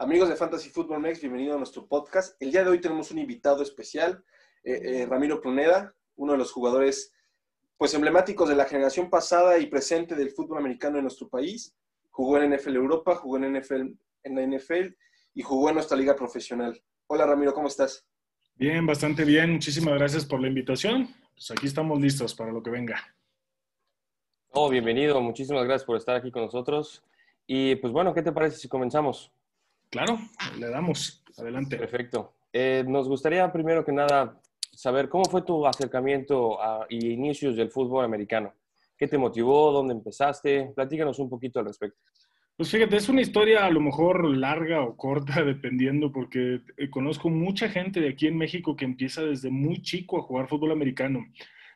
Amigos de Fantasy Football Mex, bienvenido a nuestro podcast. El día de hoy tenemos un invitado especial, eh, eh, Ramiro Pruneda, uno de los jugadores pues emblemáticos de la generación pasada y presente del fútbol americano en nuestro país. Jugó en NFL Europa, jugó en, NFL, en la NFL y jugó en nuestra liga profesional. Hola Ramiro, ¿cómo estás? Bien, bastante bien. Muchísimas gracias por la invitación. Pues aquí estamos listos para lo que venga. Oh, bienvenido. Muchísimas gracias por estar aquí con nosotros. Y pues bueno, ¿qué te parece si comenzamos? Claro, le damos. Adelante. Perfecto. Eh, nos gustaría primero que nada saber cómo fue tu acercamiento a, y inicios del fútbol americano. ¿Qué te motivó? ¿Dónde empezaste? Platícanos un poquito al respecto. Pues fíjate, es una historia a lo mejor larga o corta, dependiendo, porque eh, conozco mucha gente de aquí en México que empieza desde muy chico a jugar fútbol americano.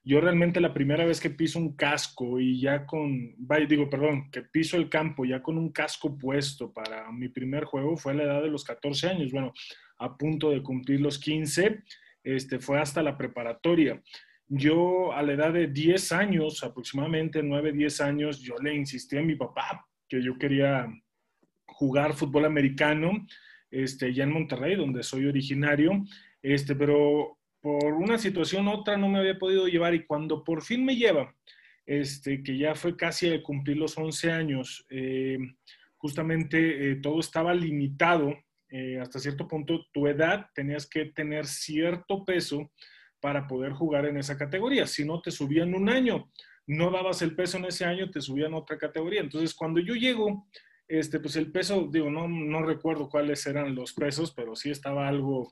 Yo realmente la primera vez que piso un casco y ya con, digo, perdón, que piso el campo ya con un casco puesto para mi primer juego fue a la edad de los 14 años, bueno, a punto de cumplir los 15, este, fue hasta la preparatoria. Yo a la edad de 10 años, aproximadamente 9, 10 años, yo le insistí a mi papá que yo quería jugar fútbol americano, este, ya en Monterrey, donde soy originario, este, pero por una situación otra no me había podido llevar y cuando por fin me lleva, este, que ya fue casi de cumplir los 11 años, eh, justamente eh, todo estaba limitado. Eh, hasta cierto punto, tu edad tenías que tener cierto peso para poder jugar en esa categoría. Si no, te subían un año. No dabas el peso en ese año, te subían otra categoría. Entonces, cuando yo llego, este, pues el peso, digo, no, no recuerdo cuáles eran los pesos, pero sí estaba algo,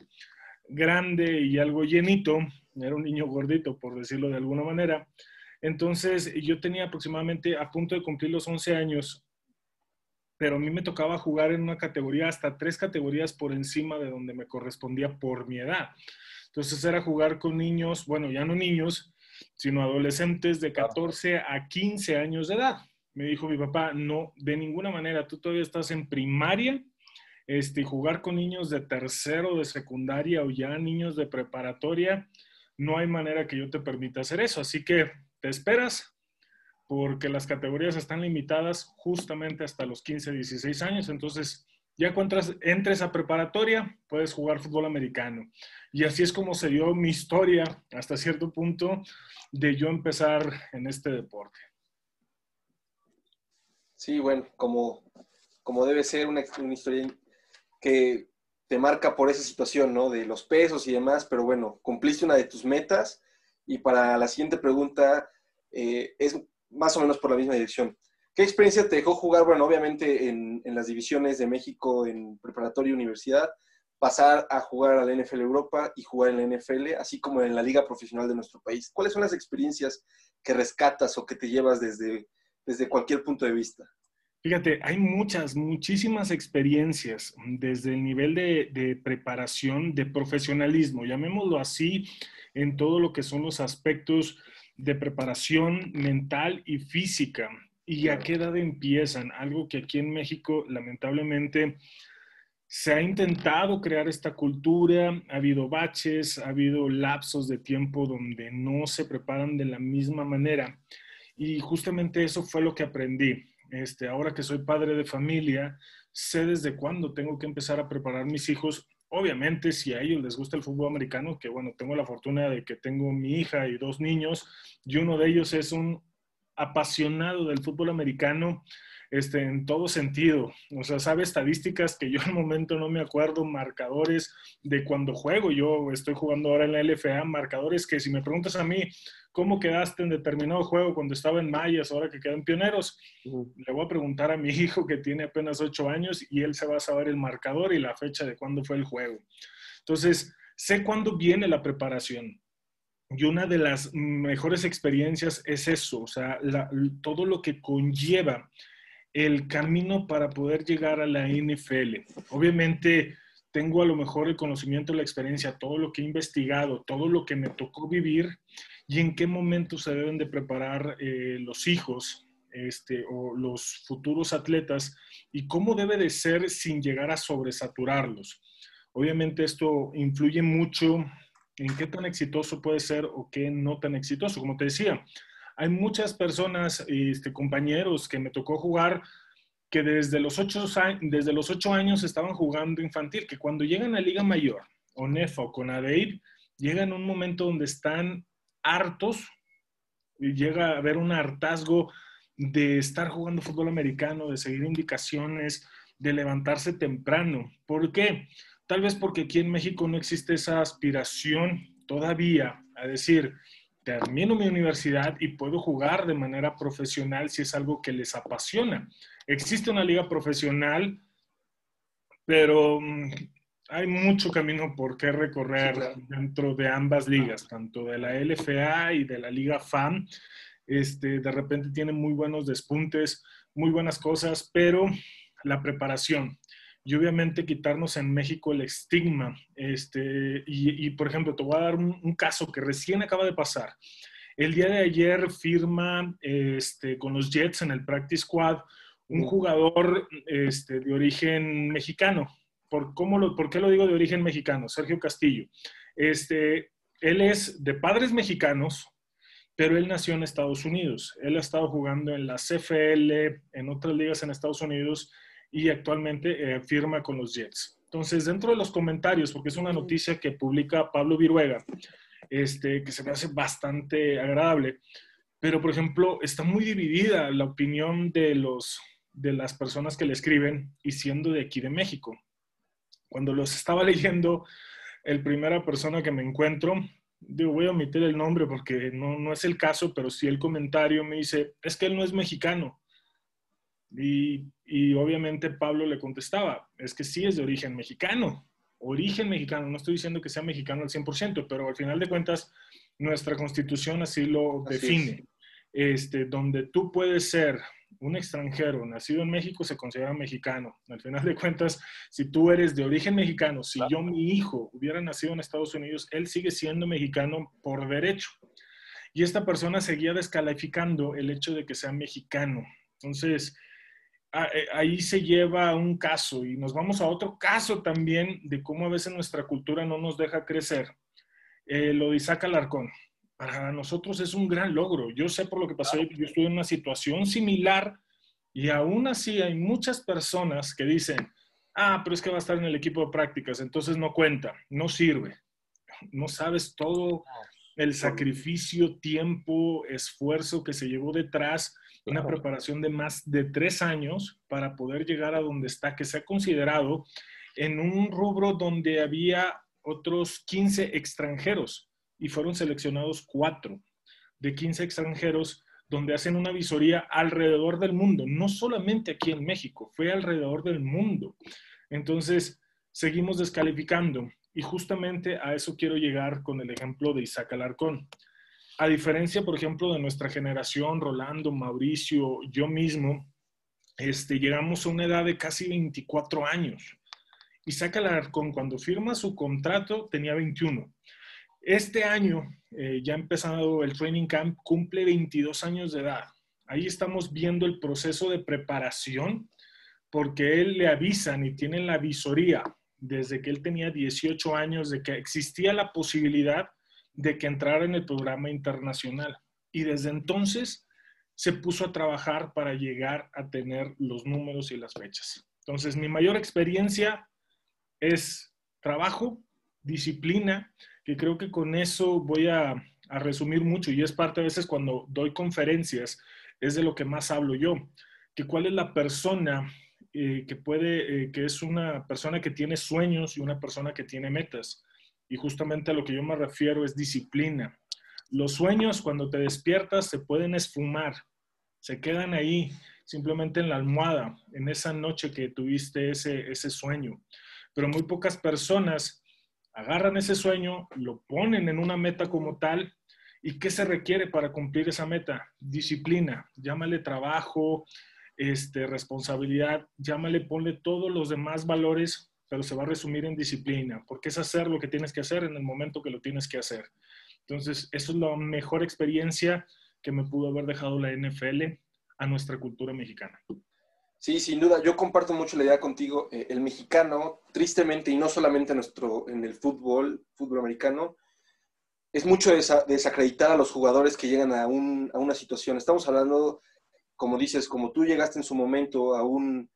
grande y algo llenito, era un niño gordito, por decirlo de alguna manera. Entonces, yo tenía aproximadamente a punto de cumplir los 11 años, pero a mí me tocaba jugar en una categoría, hasta tres categorías por encima de donde me correspondía por mi edad. Entonces era jugar con niños, bueno, ya no niños, sino adolescentes de 14 a 15 años de edad. Me dijo mi papá, no, de ninguna manera, tú todavía estás en primaria este, jugar con niños de tercero, de secundaria o ya niños de preparatoria, no hay manera que yo te permita hacer eso. Así que te esperas porque las categorías están limitadas justamente hasta los 15, 16 años. Entonces, ya cuando entres a preparatoria, puedes jugar fútbol americano. Y así es como se dio mi historia hasta cierto punto de yo empezar en este deporte. Sí, bueno, como, como debe ser una, una historia que te marca por esa situación, ¿no? De los pesos y demás, pero bueno, cumpliste una de tus metas y para la siguiente pregunta eh, es más o menos por la misma dirección. ¿Qué experiencia te dejó jugar, bueno, obviamente en, las divisiones de México en preparatoria y universidad, pasar a jugar a la NFL Europa y jugar en la NFL, así como en la liga profesional de nuestro país? ¿Cuáles son las experiencias que rescatas o que te llevas desde, desde cualquier punto de vista? Fíjate, hay muchas, muchísimas experiencias desde el nivel de, preparación, de profesionalismo, llamémoslo así, en todo lo que son los aspectos de preparación mental y física. ¿Y a qué edad empiezan? Algo que aquí en México, lamentablemente, se ha intentado crear esta cultura, ha habido baches, ha habido lapsos de tiempo donde no se preparan de la misma manera. Y justamente eso fue lo que aprendí este, ahora que soy padre de familia, sé desde cuándo tengo que empezar a preparar mis hijos. Obviamente, si a ellos les gusta el fútbol americano, que bueno, tengo la fortuna de que tengo mi hija y dos niños, y uno de ellos es un apasionado del fútbol americano, este, en todo sentido. O sea, sabe estadísticas que yo al momento no me acuerdo, marcadores de cuando juego. Yo estoy jugando ahora en la LFA, marcadores que si me preguntas a mí, ¿cómo quedaste en determinado juego cuando estaba en Mayas, ahora que quedan pioneros? Le voy a preguntar a mi hijo que tiene apenas ocho años y él se va a saber el marcador y la fecha de cuándo fue el juego. Entonces, sé cuándo viene la preparación. Y una de las mejores experiencias es eso, o sea, todo lo que conlleva el camino para poder llegar a la NFL. Obviamente tengo a lo mejor el conocimiento, la experiencia, todo lo que he investigado, todo lo que me tocó vivir y en qué momento se deben de preparar eh, los hijos este, o los futuros atletas y cómo debe de ser sin llegar a sobresaturarlos. Obviamente esto influye mucho en qué tan exitoso puede ser o qué no tan exitoso. Como te decía, hay muchas personas, este, compañeros que me tocó jugar que desde los, ocho, desde los ocho años estaban jugando infantil, que cuando llegan a Liga Mayor, o NEFA o Conadeip, llegan a un momento donde están hartos, llega a haber un hartazgo de estar jugando fútbol americano, de seguir indicaciones, de levantarse temprano. ¿Por qué? Tal vez porque aquí en México no existe esa aspiración todavía a decir, termino mi universidad y puedo jugar de manera profesional si es algo que les apasiona. Existe una liga profesional, pero mm, hay mucho camino por qué recorrer dentro de ambas ligas, tanto de la LFA y de la Liga FAM. Este, de repente tienen muy buenos despuntes, muy buenas cosas, pero la preparación y obviamente quitarnos en México el estigma. Este, y, por ejemplo, te voy a dar un, caso que recién acaba de pasar. El día de ayer firma este, con los Jets en el Practice Squad un jugador este, de origen mexicano. ¿Por, cómo lo, ¿Por qué lo digo de origen mexicano? Sergio Castillo. Este, él es de padres mexicanos, pero él nació en Estados Unidos. Él ha estado jugando en la CFL, en otras ligas en Estados Unidos y actualmente eh, firma con los Jets. Entonces, dentro de los comentarios, porque es una noticia que publica Pablo Viruega, este, que se me hace bastante agradable, pero por ejemplo, está muy dividida la opinión de, los, de las personas que le escriben y siendo de aquí de México. Cuando los estaba leyendo, el primera persona que me encuentro, digo, voy a omitir el nombre porque no, no es el caso, pero sí el comentario me dice, es que él no es mexicano. Y, y, obviamente Pablo le contestaba, es que sí es de origen mexicano, origen mexicano, no estoy diciendo que sea mexicano al 100%, pero al final de cuentas nuestra constitución así lo define. Este, donde tú puedes ser un extranjero nacido en México se considera mexicano. Al final de cuentas, si tú eres de origen mexicano, si yo, mi hijo, hubiera nacido en Estados Unidos, él sigue siendo mexicano por derecho. Y esta persona seguía descalificando el hecho de que sea mexicano. Entonces, eh, ahí se lleva un caso y nos vamos a otro caso también de cómo a veces nuestra cultura no nos deja crecer. Eh, lo de Isaac Alarcón para nosotros es un gran logro. Yo sé por lo que pasó, yo estuve en una situación similar y aún así hay muchas personas que dicen, ah, pero es que va a estar en el equipo de prácticas, entonces no cuenta, no sirve. No sabes todo el sacrificio, tiempo, esfuerzo que se llevó detrás, una preparación de más de tres años para poder llegar a donde está, que se ha considerado en un rubro donde había otros 15 extranjeros y fueron seleccionados cuatro de 15 extranjeros donde hacen una visoría alrededor del mundo, no solamente aquí en México, fue alrededor del mundo. Entonces, seguimos descalificando y justamente a eso quiero llegar con el ejemplo de Isaac Alarcón. A diferencia, por ejemplo, de nuestra generación, Rolando, Mauricio, yo mismo, este, llegamos a una edad de casi 24 años. Isaac Alarcón, cuando firma su contrato, tenía 21. Este año, eh, ya empezado el training camp, cumple 22 años de edad. Ahí estamos viendo el proceso de preparación, porque él le avisan y tienen la visoría desde que él tenía 18 años de que existía la posibilidad de que entrara en el programa internacional. Y desde entonces se puso a trabajar para llegar a tener los números y las fechas. Entonces, mi mayor experiencia es trabajo, disciplina, que creo que con eso voy a, resumir mucho y es parte a veces cuando doy conferencias, es de lo que más hablo yo, que cuál es la persona eh, que puede, eh, que es una persona que tiene sueños y una persona que tiene metas. Y justamente a lo que yo me refiero es disciplina. Los sueños cuando te despiertas se pueden esfumar, se quedan ahí, simplemente en la almohada, en esa noche que tuviste ese, ese sueño. Pero muy pocas personas agarran ese sueño, lo ponen en una meta como tal. ¿Y qué se requiere para cumplir esa meta? Disciplina, llámale trabajo, este, responsabilidad, llámale, ponle todos los demás valores, pero se va a resumir en disciplina, porque es hacer lo que tienes que hacer en el momento que lo tienes que hacer. Entonces, eso es la mejor experiencia que me pudo haber dejado la NFL a nuestra cultura mexicana. Sí, sin duda, yo comparto mucho la idea contigo. Eh, el mexicano, tristemente, y no solamente nuestro, en el fútbol, fútbol americano, es mucho desacreditar a los jugadores que llegan a, una situación. Estamos hablando como dices, como tú llegaste en su momento a un,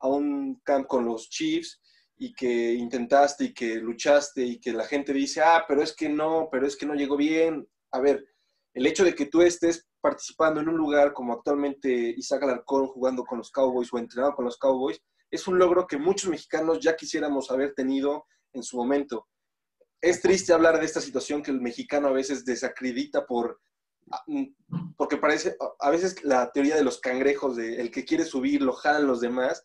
a un camp con los Chiefs y que intentaste y que luchaste y que la gente dice, ah, pero es que no, pero es que no llegó bien. A ver, el hecho de que tú estés participando en un lugar como actualmente Isaac Alarcón jugando con los Cowboys o entrenado con los Cowboys, es un logro que muchos mexicanos ya quisiéramos haber tenido en su momento. Es triste hablar de esta situación que el mexicano a veces desacredita por mm, porque parece, a veces la teoría de los cangrejos, de el que quiere subir, lo jalan los demás,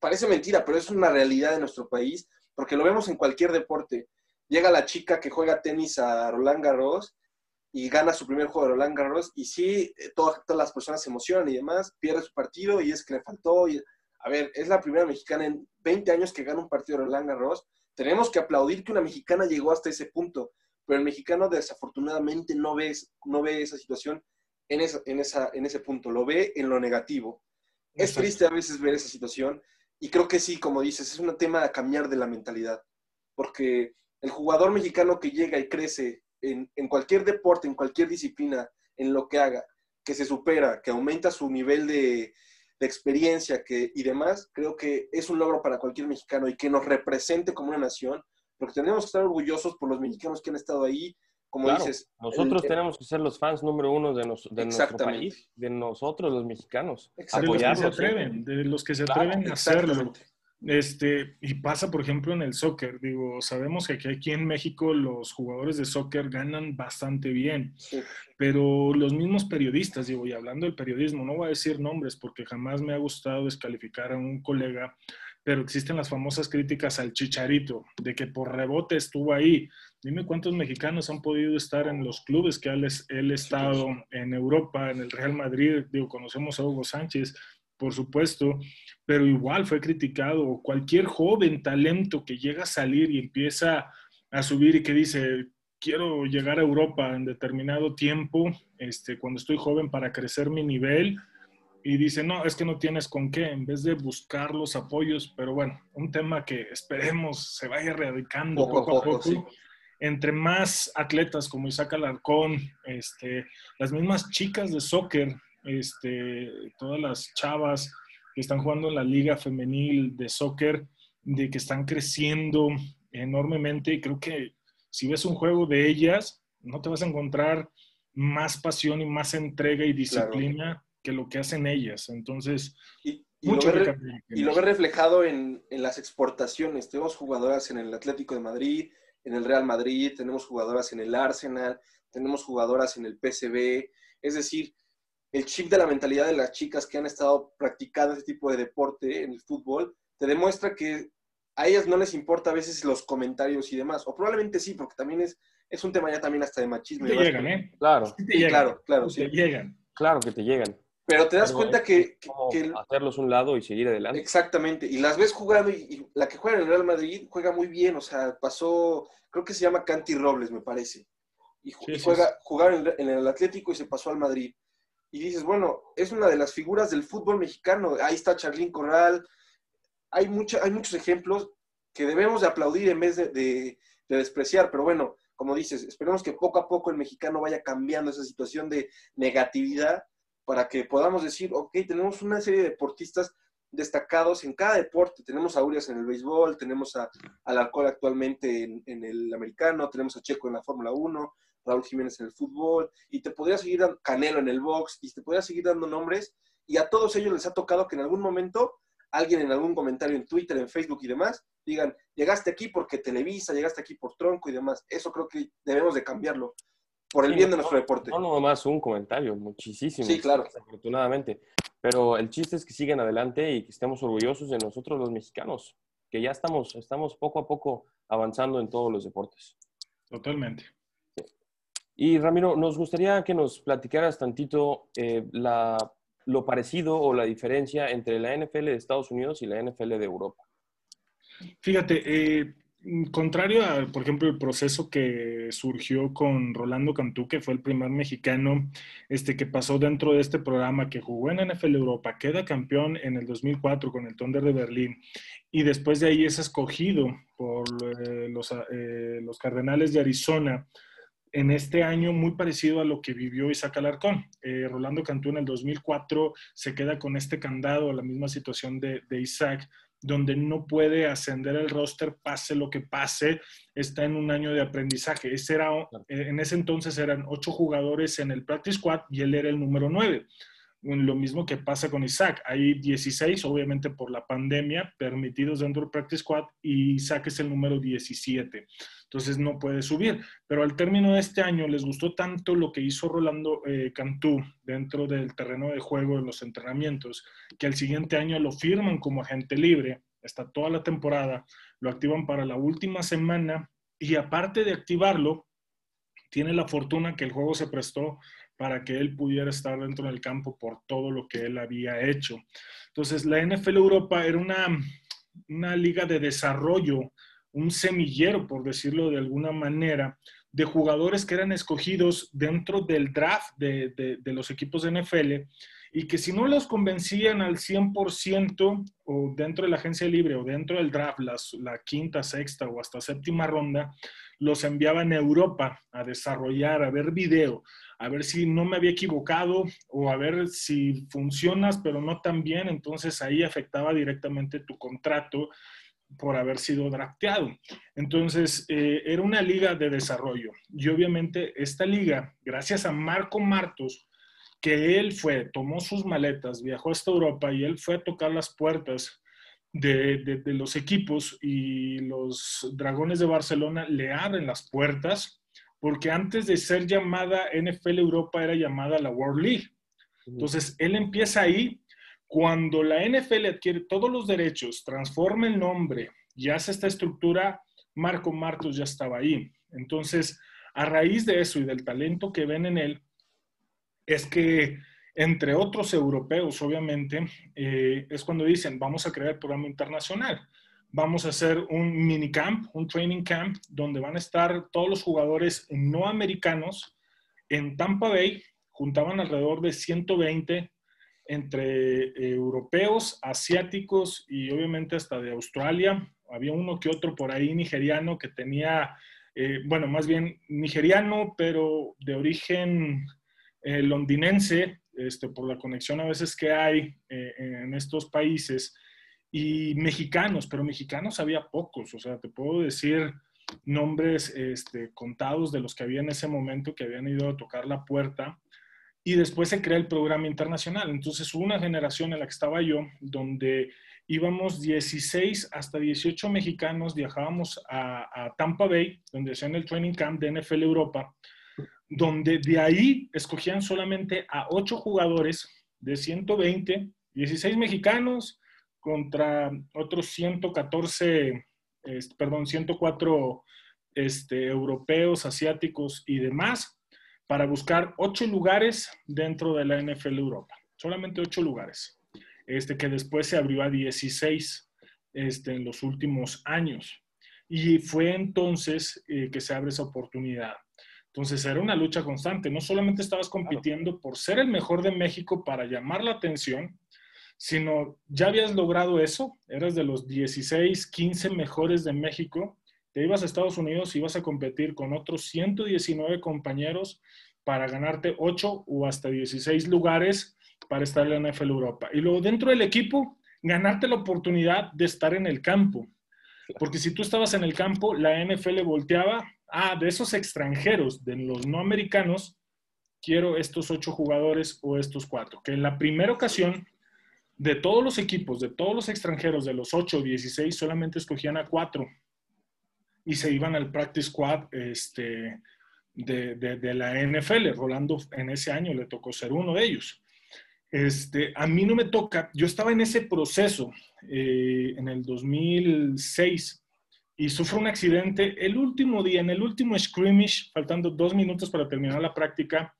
parece mentira, pero es una realidad de nuestro país, porque lo vemos en cualquier deporte. Llega la chica que juega tenis a Roland Garros y gana su primer juego de Roland Garros, y sí, eh, todas, todas las personas se emocionan y demás, pierde su partido y es que le faltó. Y, a ver, es la primera mexicana en 20 años que gana un partido de Roland Garros. Tenemos que aplaudir que una mexicana llegó hasta ese punto pero el mexicano desafortunadamente no ve, no ve esa situación en, en, esa, en ese punto, lo ve en lo negativo. Es triste a veces ver esa situación y creo que sí, como dices, es un tema de cambiar de la mentalidad, porque el jugador mexicano que llega y crece en, en cualquier deporte, en cualquier disciplina, en lo que haga, que se supera, que aumenta su nivel de, de experiencia que, y demás, creo que es un logro para cualquier mexicano y que nos represente como una nación porque tenemos que estar orgullosos por los mexicanos que han estado ahí. Como dices, nosotros tenemos que ser los fans número uno de, de nuestro país, de nosotros los mexicanos. De los que se atreven, de los que se atreven a hacerlo. Este, y pasa, por ejemplo, en el soccer. Digo, sabemos que aquí, en México los jugadores de soccer ganan bastante bien, pero los mismos periodistas, digo, y hablando del periodismo, no voy a decir nombres porque jamás me ha gustado descalificar a un colega pero existen las famosas críticas al chicharito, de que por rebote estuvo ahí. Dime cuántos mexicanos han podido estar en los clubes que él, estado en Europa, en el Real Madrid, digo, conocemos a Hugo Sánchez, por supuesto, pero igual fue criticado. Cualquier joven talento que llega a salir y empieza a subir y que dice, quiero llegar a Europa en determinado tiempo, este, cuando estoy joven para crecer mi nivel, y dice, no, es que no tienes con qué, en vez de buscar los apoyos, pero bueno, un tema que esperemos se vaya erradicando poco, a poco. Entre más atletas como Isaac Alarcón, este, las mismas chicas de soccer, este, todas las chavas que están jugando en la liga femenil de soccer, de que están creciendo enormemente y creo que si ves un juego de ellas, no te vas a encontrar más pasión y más entrega y disciplina que lo que hacen ellas. Entonces, y, mucho lo, ve, y lo ve reflejado en, en, las exportaciones. Tenemos jugadoras en el Atlético de Madrid, en el Real Madrid, tenemos jugadoras en el Arsenal, tenemos jugadoras en el PCB. Es decir, el chip de la mentalidad de las chicas que han estado practicando este tipo de deporte en el fútbol te demuestra que a ellas no les importa a veces los comentarios y demás. O probablemente sí, porque también es, es un tema ya también hasta de machismo. Te llegan, ¿eh? Claro. Claro, claro. Te llegan. Claro que te llegan. Pero te das cuenta que, Hacerlos un lado y seguir adelante. Exactamente. Y las ves jugando y, la que juega en el Real Madrid juega muy bien. O sea, pasó, creo que se llama Canty Robles, me parece. Y, juega, jugar en, el Atlético y se pasó al Madrid. Y dices, bueno, es una de las figuras del fútbol mexicano. Ahí está Charlín Corral. Hay, mucha, hay muchos ejemplos que debemos de aplaudir en vez de, de despreciar. Pero bueno, como dices, esperemos que poco a poco el mexicano vaya cambiando esa situación de negatividad para que podamos decir, ok, tenemos una serie de deportistas destacados en cada deporte. Tenemos a Urias en el béisbol, tenemos a, al alcohol actualmente en, el americano, tenemos a Checo en la Fórmula 1, Raúl Jiménez en el fútbol, y te podría seguir dando Canelo en el box, y te podría seguir dando nombres, y a todos ellos les ha tocado que en algún momento alguien en algún comentario en Twitter, en Facebook y demás, digan, llegaste aquí porque Televisa, llegaste aquí por Tronco y demás. Eso creo que debemos de cambiarlo por el bien de nuestro deporte. No, no más un comentario, muchísimo. Sí, claro. Afortunadamente. Pero el chiste es que sigan adelante y que estemos orgullosos de nosotros los mexicanos, que ya estamos, estamos poco a poco avanzando en todos los deportes. Totalmente. Y Ramiro, nos gustaría que nos platicaras tantito eh, lo parecido o la diferencia entre la NFL de Estados Unidos y la NFL de Europa. Fíjate, eh, contrario a, por ejemplo, el proceso que surgió con Rolando Cantú, que fue el primer mexicano este, que pasó dentro de este programa, que jugó en NFL Europa, queda campeón en el 2004 con el Thunder de Berlín y después de ahí es escogido por eh, los, eh, los Cardenales de Arizona en este año muy parecido a lo que vivió Isaac Alarcón. Eh, Rolando Cantú en el 2004 se queda con este candado, la misma situación de, de Isaac, donde no puede ascender el roster, pase lo que pase, está en un año de aprendizaje. Ese era, eh, en ese entonces eran ocho jugadores en el practice squad y él era el número nueve. Lo mismo que pasa con Isaac. Hay 16, obviamente por la pandemia, permitidos dentro del practice squad y Isaac es el número 17 entonces no puede subir. Pero al término de este año les gustó tanto lo que hizo Rolando eh, Cantú dentro del terreno de juego de los entrenamientos, que al siguiente año lo firman como agente libre, está toda la temporada, lo activan para la última semana y aparte de activarlo, tiene la fortuna que el juego se prestó para que él pudiera estar dentro del campo por todo lo que él había hecho. Entonces, la NFL Europa era una, una liga de desarrollo un semillero, por decirlo de alguna manera, de jugadores que eran escogidos dentro del draft de, los equipos de NFL y que si no los convencían al 100% o dentro de la agencia libre o dentro del draft, la quinta, sexta o hasta séptima ronda, los enviaban a Europa a desarrollar, a ver video, a ver si no me había equivocado o a ver si funcionas pero no tan bien, entonces ahí afectaba directamente tu contrato por haber sido drafteado. Entonces, eh, era una liga de desarrollo. Y obviamente esta liga, gracias a Marco Martos, que él fue, tomó sus maletas, viajó hasta Europa y él fue a tocar las puertas de, de los equipos y los Dragones de Barcelona le abren las puertas porque antes de ser llamada NFL Europa era llamada la World League. Entonces, él empieza ahí cuando la NFL adquiere todos los derechos, transforma el nombre y hace esta estructura, Marco Martos ya estaba ahí. Entonces, a raíz de eso y del talento que ven en él, es que, entre otros europeos, obviamente, eh, es cuando dicen, vamos a crear el programa internacional. Vamos a hacer un minicamp, un training camp, donde van a estar todos los jugadores no americanos en Tampa Bay. Juntaban alrededor de 120 entre eh, europeos, asiáticos y obviamente hasta de Australia. Había uno que otro por ahí nigeriano que tenía, eh, bueno, más bien nigeriano, pero de origen eh, londinense, este, por la conexión a veces que hay en estos países, y mexicanos, pero mexicanos había pocos, o sea, te puedo decir nombres este, contados de los que había en ese momento que habían ido a tocar la puerta y después se crea el programa internacional. Entonces una generación en la que estaba yo, donde íbamos 16 hasta 18 mexicanos, viajábamos a, Tampa Bay, donde hacían el training camp de NFL Europa, donde de ahí escogían solamente a 8 jugadores de 120, 16 mexicanos contra otros 114, perdón, 104 este, europeos, asiáticos y demás para buscar ocho lugares dentro de la NFL Europa. Solamente ocho lugares. Este, que después se abrió a 16 este, en los últimos años. Y fue entonces eh, que se abre esa oportunidad. Entonces era una lucha constante. No solamente estabas compitiendo por ser el mejor de México para llamar la atención, sino ya habías logrado eso. Eras de los 16, 15 mejores de México te ibas a Estados Unidos y ibas a competir con otros 119 compañeros para ganarte 8 o hasta 16 lugares para estar en la NFL Europa. Y luego dentro del equipo, ganarte la oportunidad de estar en el campo. Porque si tú estabas en el campo, la NFL volteaba, ah, de esos extranjeros, de los no americanos, quiero estos ocho jugadores o estos cuatro. Que en la primera ocasión, de todos los equipos, de todos los extranjeros, de los 8 o 16, solamente escogían a cuatro y se iban al practice squad este, de, de, la NFL. Rolando en ese año le tocó ser uno de ellos. Este, a mí no me toca, yo estaba en ese proceso eh, en el 2006 y sufro un accidente el último día, en el último scrimmage, faltando dos minutos para terminar la práctica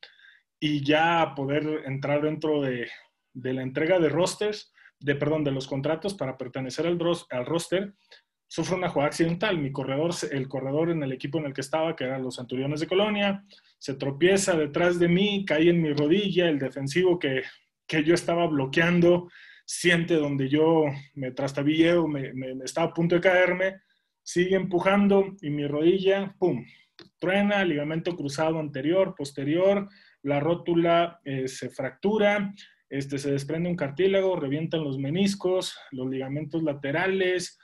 y ya poder entrar dentro de, de la entrega de rosters, de, perdón, de los contratos para pertenecer al, al roster sufre una jugada accidental. Mi corredor, el corredor en el equipo en el que estaba, que eran los Centuriones de Colonia, se tropieza detrás de mí, cae en mi rodilla, el defensivo que, yo estaba bloqueando, siente donde yo me trastabillé o me, estaba a punto de caerme, sigue empujando y mi rodilla, ¡pum!, truena, ligamento cruzado anterior, posterior, la rótula eh, se fractura, este, se desprende un cartílago, revientan los meniscos, los ligamentos laterales,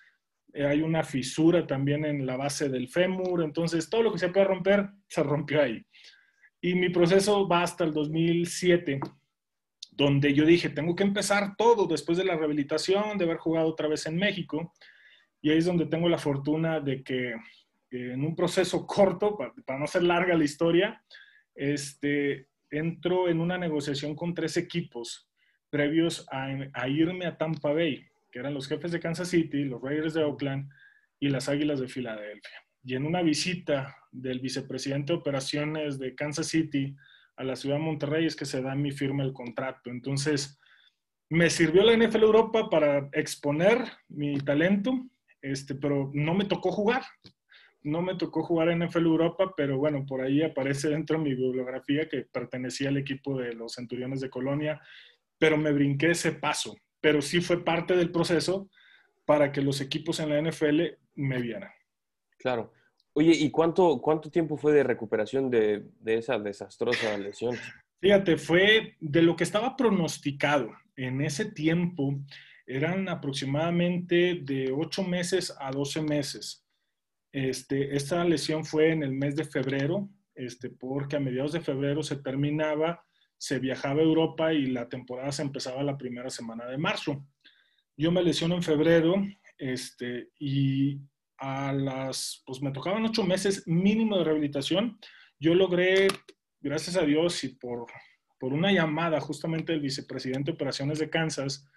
hay una fisura también en la base del fémur, entonces todo lo que se puede romper se rompió ahí. Y mi proceso va hasta el 2007, donde yo dije, tengo que empezar todo después de la rehabilitación, de haber jugado otra vez en México. Y ahí es donde tengo la fortuna de que en un proceso corto, para, no ser larga la historia, este, entro en una negociación con tres equipos previos a, irme a Tampa Bay, que eran los jefes de Kansas City, los Raiders de Oakland y las Águilas de Filadelfia. Y en una visita del vicepresidente de operaciones de Kansas City a la ciudad de Monterrey es que se da mi firma el contrato. Entonces, me sirvió la NFL Europa para exponer mi talento, este, pero no me tocó jugar no me tocó jugar en NFL Europa, pero bueno, por ahí aparece dentro de mi bibliografía que pertenecía al equipo de los Centuriones de Colonia, pero me brinqué ese paso. Pero sí fue parte del proceso para que los equipos en la NFL me vieran. Claro. Oye, ¿y cuánto, cuánto tiempo fue de recuperación de, de esa desastrosa lesión? Fíjate, fue de lo que estaba pronosticado. En ese tiempo eran aproximadamente de 8 meses a 12 meses este, esta lesión fue en el mes de febrero, este, porque a mediados de febrero se terminaba, se viajaba a Europa y la temporada se empezaba la primera semana de marzo. Yo me lesiono en febrero este, y a las, pues me tocaban ocho meses mínimo de rehabilitación. Yo logré, gracias a Dios y por, por una llamada justamente del vicepresidente de operaciones de Kansas,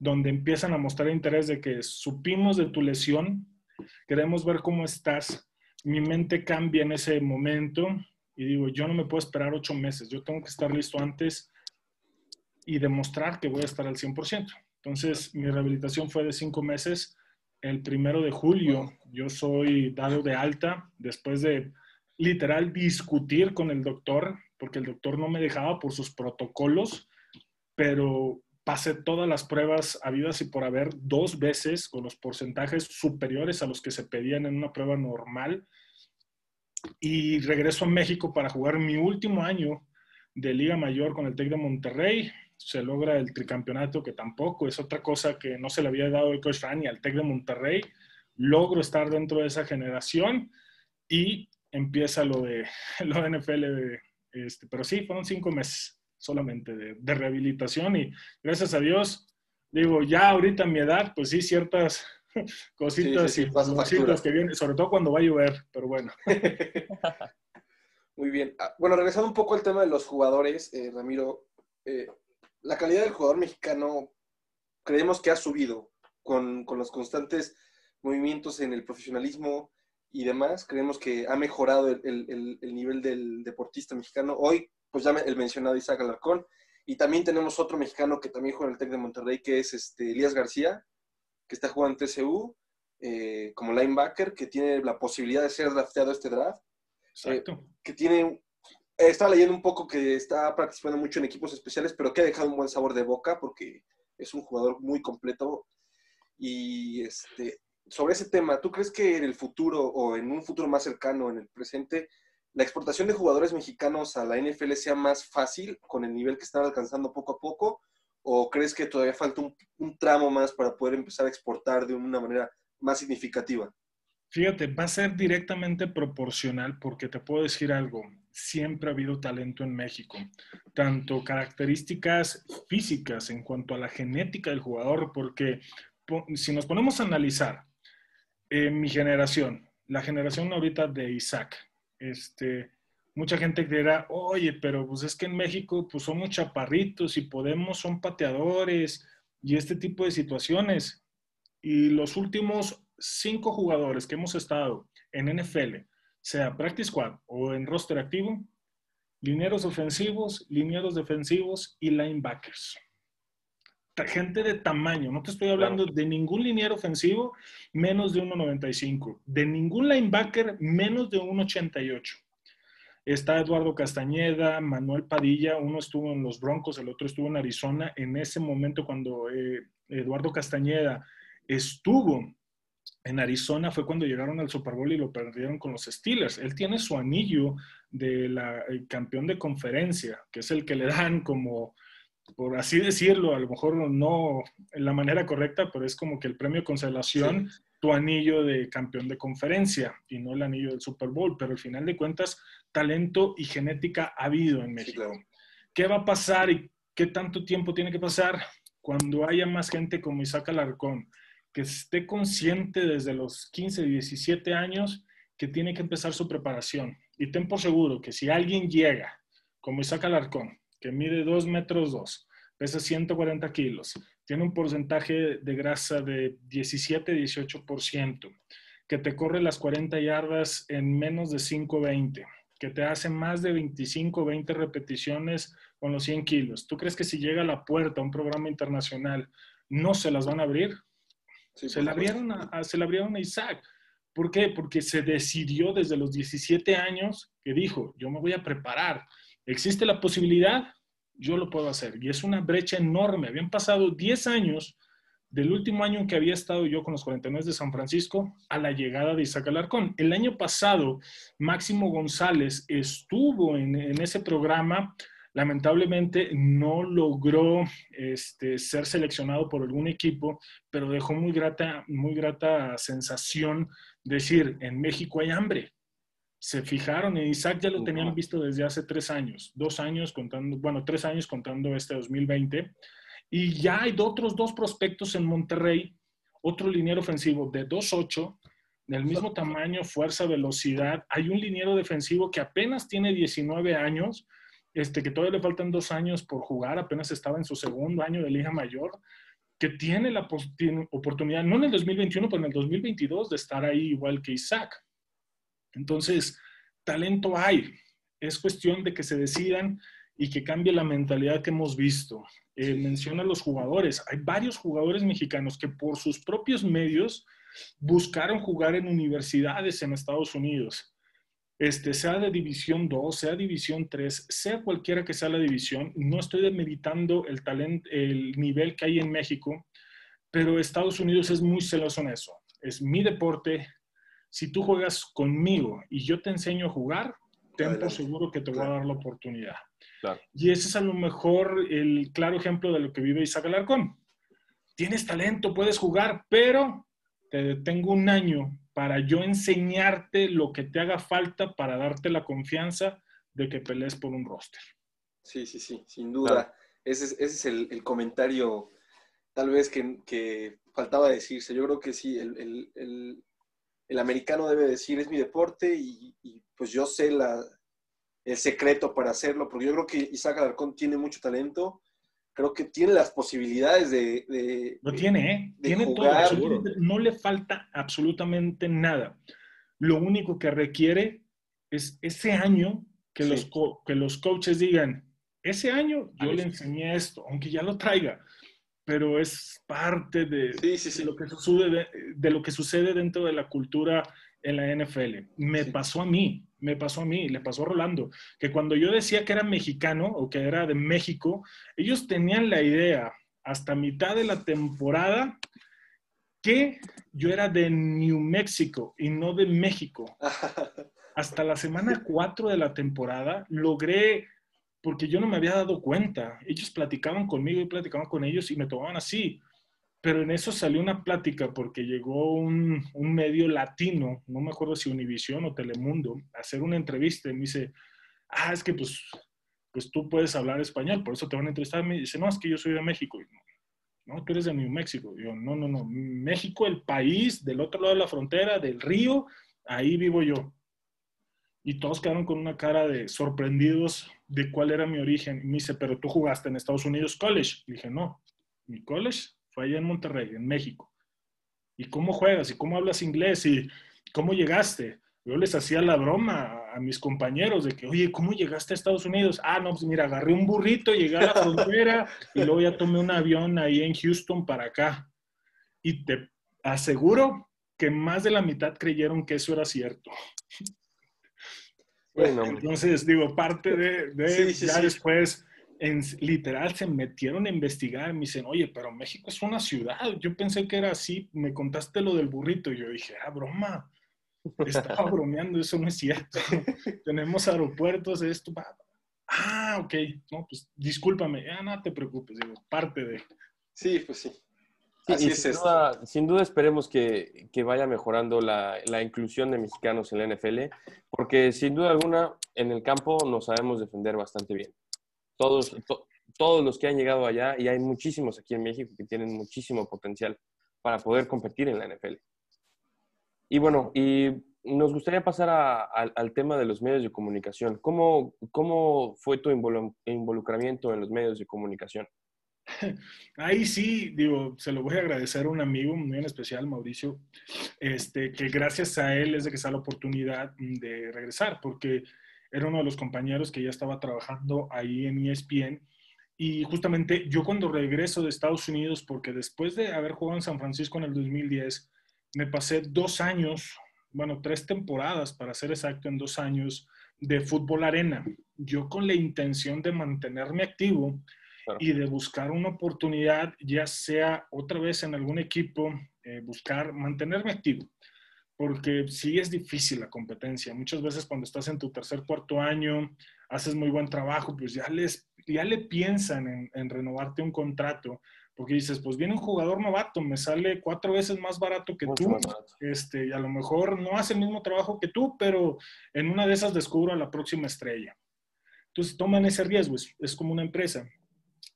donde empiezan a mostrar interés de que supimos de tu lesión, queremos ver cómo estás. Mi mente cambia en ese momento y digo, yo no me puedo esperar ocho meses, yo tengo que estar listo antes y demostrar que voy a estar al 100%. Entonces, mi rehabilitación fue de cinco meses. El primero de julio yo soy dado de alta después de literal discutir con el doctor, porque el doctor no me dejaba por sus protocolos, pero pasé todas las pruebas habidas y por haber dos veces con los porcentajes superiores a los que se pedían en una prueba normal. Y regreso a México para jugar mi último año de Liga Mayor con el TEC de Monterrey. Se logra el tricampeonato, que tampoco es otra cosa que no se le había dado el coach Rani al TEC de Monterrey. Logro estar dentro de esa generación y empieza lo de, lo de NFL. Este, pero sí, fueron cinco meses solamente de, rehabilitación y gracias a Dios, digo, ya ahorita a mi edad, pues sí, ciertas cositas y cositas que vienen, sobre todo cuando va a llover, pero bueno. Muy bien. Ah, bueno, regresando un poco al tema de los jugadores, eh, Ramiro, eh, la calidad del jugador mexicano creemos que ha subido con, con, los constantes movimientos en el profesionalismo y demás. Creemos que ha mejorado el, el, el nivel del deportista mexicano. Hoy pues ya el mencionado Isaac Alarcón. Y también tenemos otro mexicano que también juega en el TEC de Monterrey, que es este, Elías García, que está jugando en TCU eh, como linebacker, que tiene la posibilidad de ser drafteado este draft. Exacto. Eh, que tiene, estaba leyendo un poco que está participando mucho en equipos especiales, pero que ha dejado un buen sabor de boca porque es un jugador muy completo. Y este, sobre ese tema, ¿tú crees que en el futuro o en un futuro más cercano, en el presente, la exportación de jugadores mexicanos a la NFL sea más fácil con el nivel que están alcanzando poco a poco? ¿O crees que todavía falta un, tramo más para poder empezar a exportar de una manera más significativa? Fíjate, va a ser directamente proporcional porque te puedo decir algo, siempre ha habido talento en México, tanto características físicas en cuanto a la genética del jugador, porque si nos ponemos a analizar en mi generación, la generación ahorita de Isaac, este, mucha gente dirá, oye, pero pues es que en México pues somos chaparritos y Podemos son pateadores y este tipo de situaciones. Y los últimos cinco jugadores que hemos estado en NFL, sea Practice Squad o en roster activo, linieros ofensivos, linieros defensivos y linebackers. Gente de tamaño, no te estoy hablando de ningún liniero ofensivo menos de 1,95, de ningún linebacker menos de 1,88. Está Eduardo Castañeda, Manuel Padilla, uno estuvo en los Broncos, el otro estuvo en Arizona. En ese momento, cuando eh, Eduardo Castañeda estuvo en Arizona fue cuando llegaron al Super Bowl y lo perdieron con los Steelers. Él tiene su anillo de la campeón de conferencia, que es el que le dan como, por así decirlo, a lo mejor no en la manera correcta, pero es como que el premio consolación, tu anillo de campeón de conferencia y no el anillo del Super Bowl. Pero al final de cuentas, talento y genética ha habido en México. ¿Qué va a pasar y qué tanto tiempo tiene que pasar cuando haya más gente como Isaac Alarcón? que esté consciente desde los 15, 17 años que tiene que empezar su preparación. Y ten por seguro que si alguien llega, como Isaac Alarcón, que mide 2 metros 2, pesa 140 kilos, tiene un porcentaje de grasa de 17-18%, que te corre las 40 yardas en menos de 5.20, que te hace más de 25 20 repeticiones con los 100 kilos. ¿Tú crees que si llega a la puerta a un programa internacional no se las van a abrir? se, la abrieron a, se la abrieron a Isaac. ¿Por qué? Porque se decidió desde los 17 años que dijo, yo me voy a preparar. ¿Existe la posibilidad? Yo lo puedo hacer. Y es una brecha enorme. Habían pasado 10 años del último año en que había estado yo con los 49 de San Francisco a la llegada de Isaac Alarcón. El año pasado, Máximo González estuvo en, ese programa Lamentablemente no logró este, ser seleccionado por algún equipo, pero dejó muy grata, muy grata sensación decir, en México hay hambre. Se fijaron, en Isaac ya lo tenían visto desde hace tres años, dos años contando, bueno, tres años contando este 2020, y ya hay otros dos prospectos en Monterrey, otro liniero ofensivo de 2-8, del mismo tamaño, fuerza, velocidad. Hay un liniero defensivo que apenas tiene 19 años, este, que todavía le faltan dos años por jugar, apenas estaba en su segundo año de Liga Mayor, que tiene la oportunidad, no en el 2021, pero en el 2022, de estar ahí igual que Isaac. Entonces, talento hay. Es cuestión de que se decidan y que cambie la mentalidad que hemos visto. Eh, menciona a los jugadores. Hay varios jugadores mexicanos que por sus propios medios buscaron jugar en universidades en Estados Unidos este, sea de división 2, sea división 3, sea cualquiera que sea la división, no estoy demeritando el talento, el nivel que hay en México, pero Estados Unidos es muy celoso en eso. Es mi deporte. Si tú juegas conmigo y yo te enseño a jugar, ten por seguro que te voy a dar la oportunidad. Y ese es a lo mejor el claro ejemplo de lo que vive Isaac Alarcón. Tienes talento, puedes jugar, pero te tengo un año para yo enseñarte lo que te haga falta para darte la confianza de que pelees por un roster. Sí, sí, sí, sin duda. Ese es, el, comentario tal vez que, faltaba decirse. Yo creo que sí, el, americano debe decir es mi deporte y, pues yo sé la, el secreto para hacerlo, porque yo creo que Isaac Alarcón tiene mucho talento creo que tiene las posibilidades de... Lo tiene, ¿eh? tiene todo. No le falta absolutamente nada. Lo único que requiere es ese año que, los, que los coaches digan, ese año yo le enseñé esto, aunque ya lo traiga, pero es parte de, lo, que sucede, de lo que sucede dentro de la cultura en la NFL. Me pasó a mí, me pasó a mí, le pasó a Rolando, que cuando yo decía que era mexicano o que era de México, ellos tenían la idea hasta mitad de la temporada que yo era de New Mexico y no de México. Hasta la semana 4 de la temporada logré, porque yo no me había dado cuenta, ellos platicaban conmigo y platicaban con ellos y me tomaban así pero en eso salió una plática porque llegó un, un, medio latino, no me acuerdo si Univisión o Telemundo, a hacer una entrevista y me dice, ah, es que pues, pues tú puedes hablar español, por eso te van a entrevistar. Me dice, no, es que yo soy de México. no, tú eres de New México. yo, no, no, no, México, el país del otro lado de la frontera, del río, ahí vivo yo. Y todos quedaron con una cara de sorprendidos de cuál era mi origen. Y me dice, pero tú jugaste en Estados Unidos college. Y dije, no, mi college fue allá en Monterrey, en México. ¿Y cómo juegas? ¿Y cómo hablas inglés? ¿Y cómo llegaste? Yo les hacía la broma a mis compañeros de que, oye, ¿cómo llegaste a Estados Unidos? Ah, no, pues mira, agarré un burrito, llegué a la frontera y luego ya tomé un avión ahí en Houston para acá. Y te aseguro que más de la mitad creyeron que eso era cierto. Bueno, entonces digo, parte de, ya después en, literal se metieron a investigar, me dicen, oye, pero México es una ciudad, yo pensé que era así, me contaste lo del burrito, y yo dije, ah, broma, estaba bromeando, eso no es cierto, tenemos aeropuertos, esto, ah, ok, no, pues discúlpame, ah, no te preocupes, digo, parte de... Sí, pues sí. Así es sin, duda, sin, duda, esperemos que, que vaya mejorando la, la, inclusión de mexicanos en la NFL, porque sin duda alguna en el campo nos sabemos defender bastante bien todos, todos los que han llegado allá, y hay muchísimos aquí en México que tienen muchísimo potencial para poder competir en la NFL. Y bueno, y nos gustaría pasar al tema de los medios de comunicación. ¿Cómo, cómo fue tu involucramiento en los medios de comunicación? Ahí sí, digo, se lo voy a agradecer a un amigo muy en especial, Mauricio, este, que gracias a él es de que está la oportunidad de regresar, porque era uno de los compañeros que ya estaba trabajando ahí en ESPN. Y justamente yo cuando regreso de Estados Unidos, porque después de haber jugado en San Francisco en el 2010, me pasé dos años, bueno, tres temporadas para ser exacto, en dos años de fútbol arena. Yo con la intención de mantenerme activo y de buscar una oportunidad, ya sea otra vez en algún equipo, eh, buscar mantenerme activo porque sí es difícil la competencia. Muchas veces cuando estás en tu tercer, cuarto año, haces muy buen trabajo, pues ya, les, ya le piensan en, renovarte un contrato, porque dices, pues viene un jugador novato, me sale cuatro veces más barato que tú, este, y a lo mejor no hace el mismo trabajo que tú, pero en una de esas descubro a la próxima estrella. Entonces toman ese riesgo, es, es como una empresa.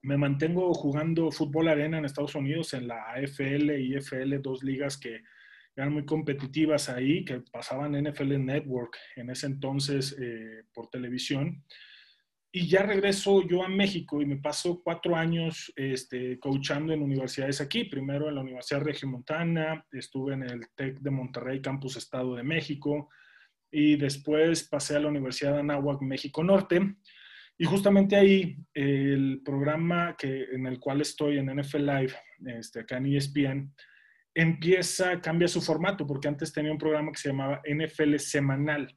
Me mantengo jugando fútbol arena en Estados Unidos, en la AFL y IFL, dos ligas que eran muy competitivas ahí, que pasaban NFL Network en ese entonces eh, por televisión. Y ya regreso yo a México y me paso cuatro años este, coachando en universidades aquí. Primero en la Universidad Regiomontana, estuve en el TEC de Monterrey, Campus Estado de México, y después pasé a la Universidad de Anáhuac, México Norte. Y justamente ahí el programa que, en el cual estoy en NFL Live, este, acá en ESPN, empieza, cambia su formato, porque antes tenía un programa que se llamaba NFL Semanal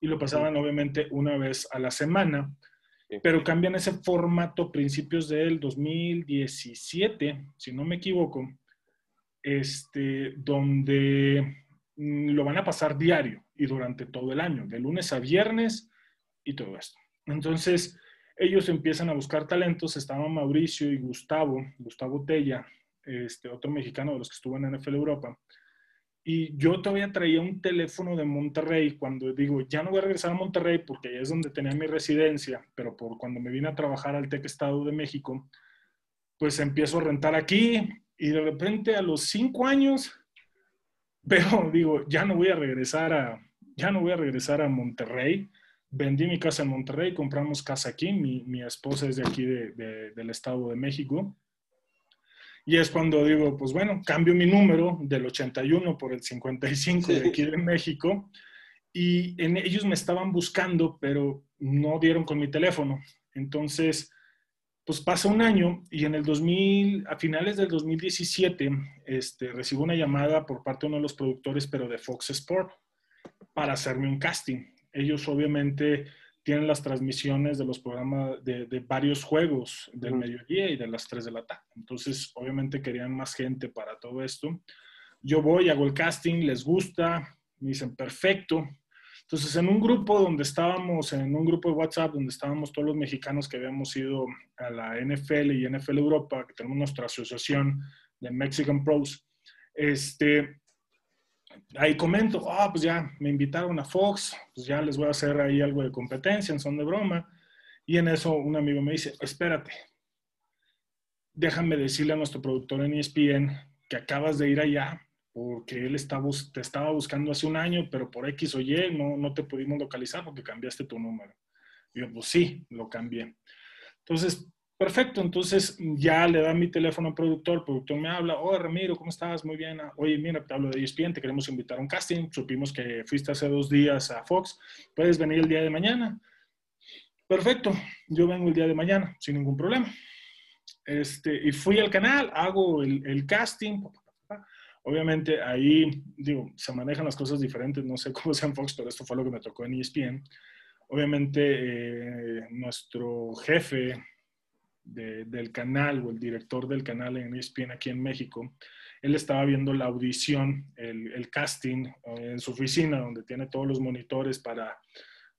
y lo pasaban obviamente una vez a la semana, pero cambian ese formato principios del 2017, si no me equivoco, este, donde mm, lo van a pasar diario y durante todo el año, de lunes a viernes y todo esto. Entonces, ellos empiezan a buscar talentos, estaban Mauricio y Gustavo, Gustavo Tella, este, otro mexicano de los que estuvo en NFL Europa. Y yo todavía traía un teléfono de Monterrey cuando digo, ya no voy a regresar a Monterrey porque ahí es donde tenía mi residencia, pero por cuando me vine a trabajar al TEC Estado de México, pues empiezo a rentar aquí y de repente a los cinco años veo, digo, ya no voy a regresar a, ya no voy a regresar a Monterrey. Vendí mi casa en Monterrey, compramos casa aquí, mi, mi esposa es de aquí de, del Estado de México y es cuando digo, pues bueno, cambio mi número del 81 por el 55 de aquí de México. Y en, ellos me estaban buscando, pero no dieron con mi teléfono. Entonces, pues pasa un año y en el 2000, a finales del 2017, este, recibo una llamada por parte de uno de los productores, pero de Fox Sport, para hacerme un casting. Ellos obviamente tienen las transmisiones de los programas de, varios juegos del mediodía y de las 3 de la tarde. Entonces, obviamente querían más gente para todo esto. Yo voy, hago el casting, les gusta, me dicen, perfecto. Entonces, en un grupo donde estábamos, en un grupo de WhatsApp donde estábamos todos los mexicanos que habíamos ido a la NFL y NFL Europa, que tenemos nuestra asociación de Mexican Pros, este, ahí comento, ah, pues ya me invitaron a Fox, pues ya les voy a hacer ahí algo de competencia en son de broma. Y en eso un amigo me dice, espérate, déjame decirle a nuestro productor en ESPN que acabas de ir allá porque él estaba, te estaba buscando hace un año, pero por X o Y no, no te pudimos localizar porque cambiaste tu número. Y yo, pues sí, lo cambié. Entonces, Perfecto, entonces ya le da mi teléfono al productor, el productor me habla, oh Ramiro, ¿cómo estás? Muy bien. Oye, mira, te hablo de ESPN, te queremos invitar a un casting, supimos que fuiste hace dos días a Fox, ¿puedes venir el día de mañana? Perfecto, yo vengo el día de mañana, sin ningún problema. Este, y fui al canal, hago el, casting, Obviamente ahí, digo, se manejan las cosas diferentes, no sé cómo sea en Fox, pero esto fue lo que me tocó en ESPN. Obviamente eh, nuestro jefe del canal o el director del canal en ESPN aquí en México, él estaba viendo la audición, el, el, casting en su oficina, donde tiene todos los monitores para,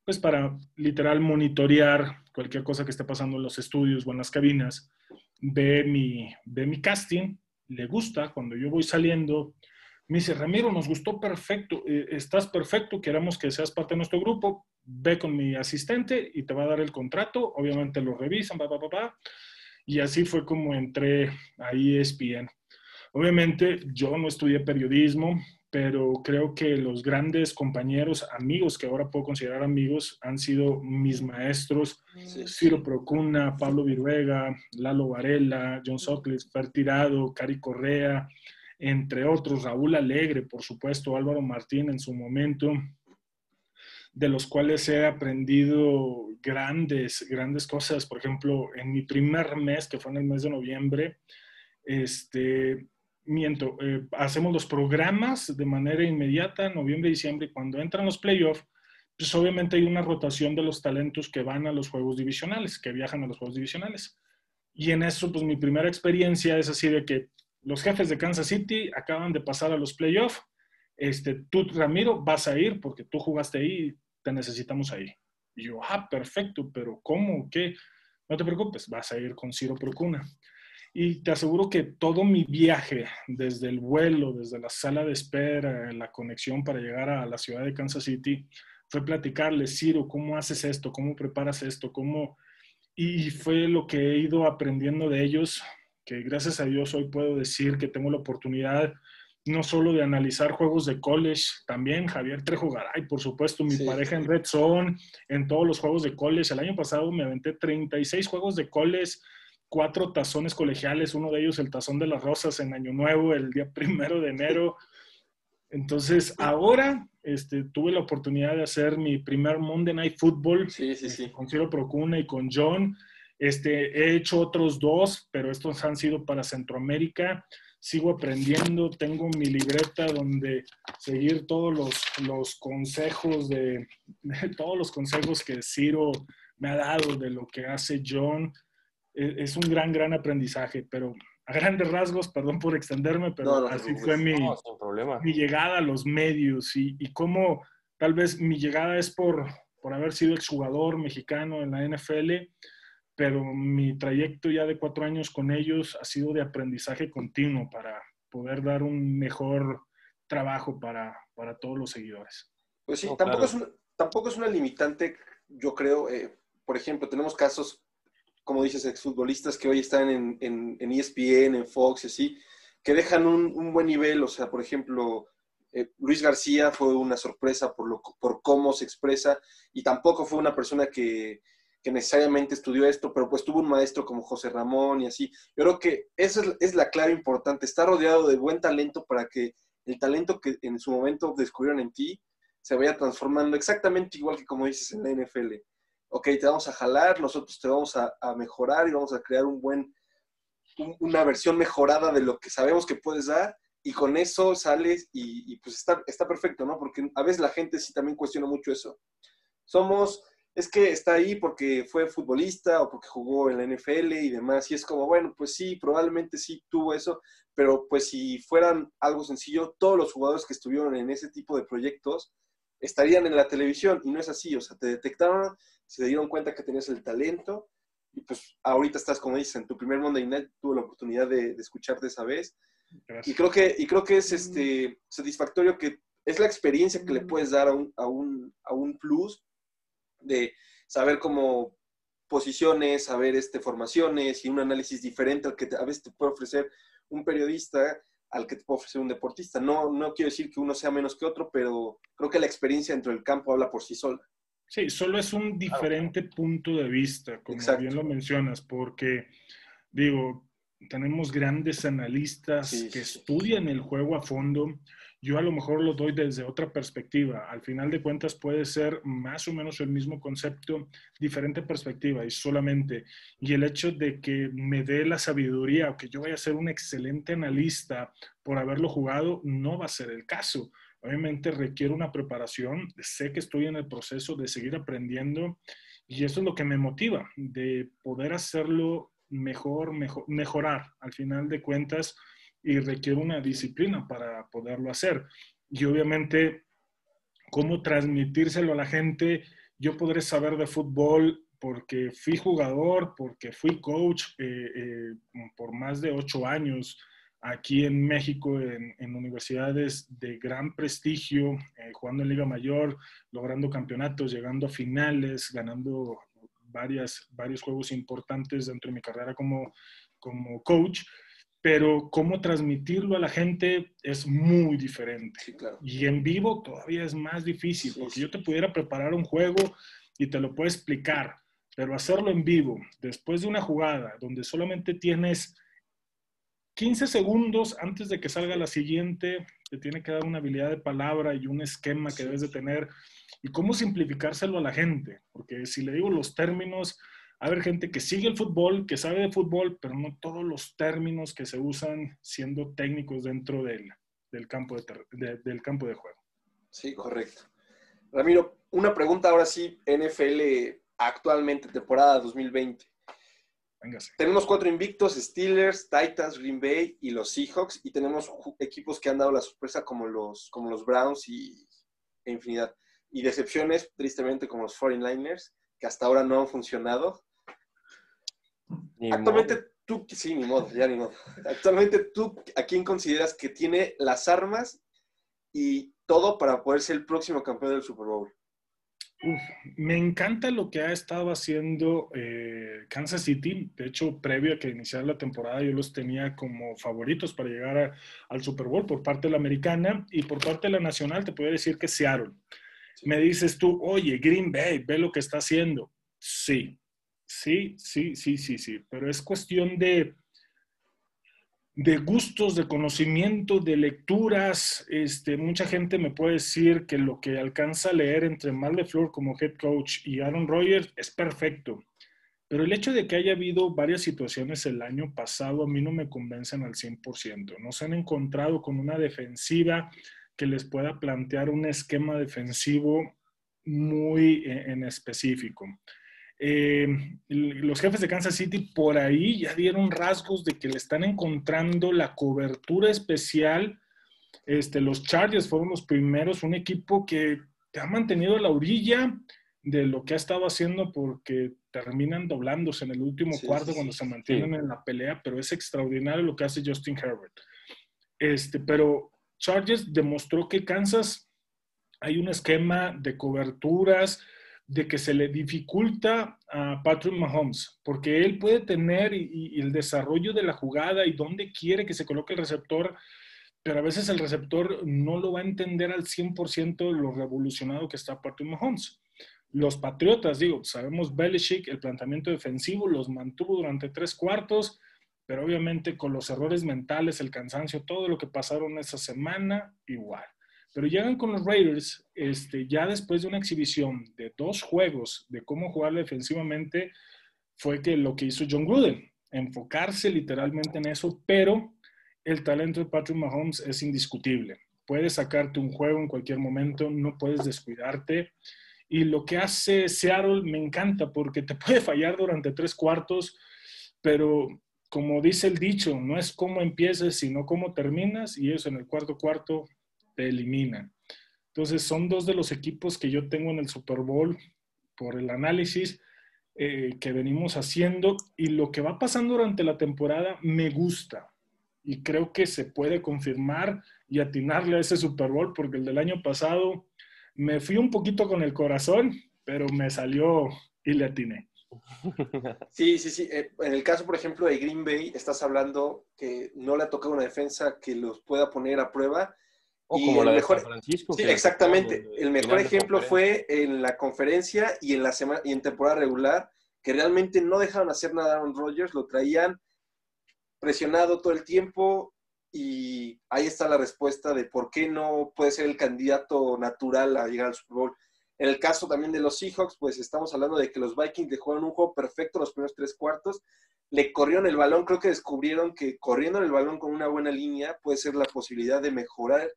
pues para literal monitorear cualquier cosa que esté pasando en los estudios o en las cabinas. Ve mi, ve mi casting, le gusta, cuando yo voy saliendo, me dice, Ramiro, nos gustó perfecto, eh, estás perfecto, queremos que seas parte de nuestro grupo, ve con mi asistente y te va a dar el contrato, obviamente lo revisan, pa, pa, pa, pa. Y así fue como entré a ESPN. Obviamente yo no estudié periodismo, pero creo que los grandes compañeros, amigos que ahora puedo considerar amigos, han sido mis maestros, Ciro Procuna, Pablo Viruega, Lalo Varela, John Socles, Fer Tirado, Cari Correa, entre otros, Raúl Alegre, por supuesto, Álvaro Martín en su momento, de los cuales he aprendido grandes, grandes cosas. Por ejemplo, en mi primer mes, que fue en el mes de noviembre, este, miento, eh, hacemos los programas de manera inmediata, noviembre, diciembre, y cuando entran los playoffs, pues obviamente hay una rotación de los talentos que van a los juegos divisionales, que viajan a los juegos divisionales. Y en eso, pues mi primera experiencia es así de que los jefes de Kansas City acaban de pasar a los playoffs. Este, tú, Ramiro, vas a ir porque tú jugaste ahí y te necesitamos ahí. Y yo, ah, perfecto, pero ¿cómo? ¿Qué? No te preocupes, vas a ir con Ciro Procuna. Y te aseguro que todo mi viaje, desde el vuelo, desde la sala de espera, la conexión para llegar a la ciudad de Kansas City, fue platicarle, Ciro, ¿cómo haces esto? ¿Cómo preparas esto? ¿Cómo? Y fue lo que he ido aprendiendo de ellos que gracias a Dios hoy puedo decir que tengo la oportunidad no solo de analizar juegos de college, también Javier Trejo Garay, por supuesto, mi pareja en Red Zone, en todos los juegos de college. El año pasado me aventé 36 juegos de college, cuatro tazones colegiales, uno de ellos el tazón de las rosas en Año Nuevo, el día primero de enero. Entonces, ahora este, tuve la oportunidad de hacer mi primer Monday Night Football con Ciro Procuna y con John. Este, he hecho otros dos, pero estos han sido para Centroamérica. Sigo aprendiendo, tengo mi libreta donde seguir todos los, consejos de, todos los consejos que Ciro me ha dado de lo que hace John. E, es un gran, gran aprendizaje, pero a grandes rasgos, perdón por extenderme, pero así fue mi, mi, llegada a los medios y, y cómo tal vez mi llegada es por, por haber sido exjugador mexicano en la NFL pero mi trayecto ya de cuatro años con ellos ha sido de aprendizaje continuo para poder dar un mejor trabajo para, para todos los seguidores. Pues sí, tampoco, es una, tampoco es una limitante, yo creo. Eh, por ejemplo, tenemos casos, como dices, exfutbolistas que hoy están en, en, en ESPN, en Fox y así, que dejan un, un buen nivel. O sea, por ejemplo, eh, Luis García fue una sorpresa por, lo, por cómo se expresa y tampoco fue una persona que, que necesariamente estudió esto, pero pues tuvo un maestro como José Ramón y así. Yo creo que esa es, la clave importante, estar rodeado de buen talento para que el talento que en su momento descubrieron en ti se vaya transformando exactamente igual que como dices en la NFL. Ok, te vamos a jalar, nosotros te vamos a, mejorar y vamos a crear un buen, una versión mejorada de lo que sabemos que puedes dar y con eso sales y, pues está perfecto, ¿no? Porque a veces la gente sí también cuestiona mucho eso. Somos es que está ahí porque fue futbolista o porque jugó en la NFL y demás. Y es como, bueno, pues sí, probablemente sí tuvo eso, pero pues si fueran algo sencillo, todos los jugadores que estuvieron en ese tipo de proyectos estarían en la televisión y no es así. O sea, te detectaron, se dieron cuenta que tenías el talento y pues ahorita estás, como dices, en tu primer Monday Night, tuve la oportunidad de, escucharte esa vez. Y creo, que, y creo que es este, satisfactorio que es la experiencia que le puedes dar a un, a un, a un plus de saber cómo posiciones, saber este, formaciones y un análisis diferente al que a veces te puede ofrecer un periodista al que te puede ofrecer un deportista. No, no quiero decir que uno sea menos que otro, pero creo que la experiencia dentro del campo habla por sí sola. Sí, solo es un diferente punto de vista, como bien lo mencionas, porque digo, tenemos grandes analistas que estudian el juego a fondo yo a lo mejor lo doy desde otra perspectiva. Al final de cuentas puede ser más o menos el mismo concepto, diferente perspectiva y solamente. Y el hecho de que me dé la sabiduría o que yo vaya a ser un excelente analista por haberlo jugado, no va a ser el caso. Obviamente requiere una preparación, sé que estoy en el proceso de seguir aprendiendo y eso es lo que me motiva, de poder hacerlo mejor, mejor, mejorar al final de cuentas y requiere una disciplina para poderlo hacer. Y obviamente, cómo transmitírselo a la gente. Yo podré saber de fútbol porque fui jugador, porque fui coach eh, eh, por más de ocho años aquí en México en, universidades de gran prestigio, eh, jugando en Liga Mayor, logrando campeonatos, llegando a finales, ganando varias, varios juegos importantes dentro de mi carrera como, como coach, pero cómo transmitirlo a la gente es muy diferente. Y en vivo todavía es más difícil, porque yo te pudiera preparar un juego y te lo puedo explicar, pero hacerlo en vivo, después de una jugada donde solamente tienes 15 segundos antes de que salga la siguiente, te tiene que dar una habilidad de palabra y un esquema que debes de tener. Y cómo simplificárselo a la gente, porque si le digo los términos, a ver gente que sigue el fútbol, que sabe de fútbol, pero no todos los términos que se usan siendo técnicos dentro del, del campo, de, del campo de juego. Sí, correcto. Ramiro, una pregunta ahora sí, NFL actualmente, temporada 2020. Tenemos cuatro invictos, Steelers, Titans, Green Bay y los Seahawks, y tenemos equipos que han dado la sorpresa como los, como los Browns y e infinidad. Y decepciones, tristemente, como los 49ers, que hasta ahora no han funcionado. Actualmente tú, sí, ni modo, ya ni modo. Actualmente tú, ¿a quién consideras que tiene las armas y todo para poder ser el próximo campeón del Super Bowl? me encanta lo que ha estado haciendo eh, Kansas City. De hecho, previo a que iniciara la temporada, yo los tenía como favoritos para llegar al Super Bowl por parte de la americana y por parte de la nacional, te puedo decir que Seattle. Me dices tú, oye, Green Bay, ve lo que está haciendo. Sí, sí, sí, sí, sí, sí. Pero es cuestión de de gustos, de conocimiento, de lecturas. Este, mucha gente me puede decir que lo que alcanza a leer entre Mal de Flor como head coach y Aaron Rodgers es perfecto. Pero el hecho de que haya habido varias situaciones el año pasado a mí no me convencen al 100%. No se han encontrado con una defensiva que les pueda plantear un esquema defensivo muy eh, en específico. Eh, los jefes de Kansas City por ahí ya dieron rasgos de que le están encontrando la cobertura especial. Este, los Chargers fueron los primeros, un equipo que te ha mantenido a la orilla de lo que ha estado haciendo porque terminan doblándose en el último cuarto cuando se mantienen en la pelea, pero es extraordinario lo que hace Justin Herbert. Este, pero Chargers demostró que Kansas hay un esquema de coberturas, de que se le dificulta a Patrick Mahomes, porque él puede tener el desarrollo de la jugada y dónde quiere que se coloque el receptor, pero a veces el receptor no lo va a entender al 100% lo revolucionado que está Patrick Mahomes. Los Patriotas, digo, sabemos Belichick, el planteamiento defensivo los mantuvo durante tres cuartos, pero obviamente con los errores mentales, el cansancio, todo lo que pasaron esa semana, igual. Pero llegan con los Raiders, este, ya después de una exhibición de dos juegos de cómo jugar defensivamente, fue que lo que hizo John Gruden, enfocarse literalmente en eso, pero el talento de Patrick Mahomes es indiscutible. Puedes sacarte un juego en cualquier momento, no puedes descuidarte. Y lo que hace Seattle me encanta porque te puede fallar durante tres cuartos, pero como dice el dicho, no es cómo empieces, sino cómo terminas, y eso en el cuarto cuarto te eliminan. Entonces, son dos de los equipos que yo tengo en el Super Bowl por el análisis eh, que venimos haciendo y lo que va pasando durante la temporada me gusta y creo que se puede confirmar y atinarle a ese Super Bowl porque el del año pasado me fui un poquito con el corazón, pero me salió y le atiné. Sí, sí, sí. Eh, en el caso, por ejemplo, de Green Bay, estás hablando que no le ha tocado una defensa que los pueda poner a prueba como la de San Francisco. Sí, exactamente. el mejor ejemplo fue en la conferencia y en la semana y en temporada regular, que realmente no dejaron hacer nada a Aaron Rodgers, lo traían presionado todo el tiempo y ahí está la respuesta de por qué no puede ser el candidato natural a llegar al Super Bowl. En el caso también de los Seahawks, pues estamos hablando de que los Vikings le jugaron un juego perfecto los primeros tres cuartos, le corrieron el balón, creo que descubrieron que corriendo el balón con una buena línea puede ser la posibilidad de mejorar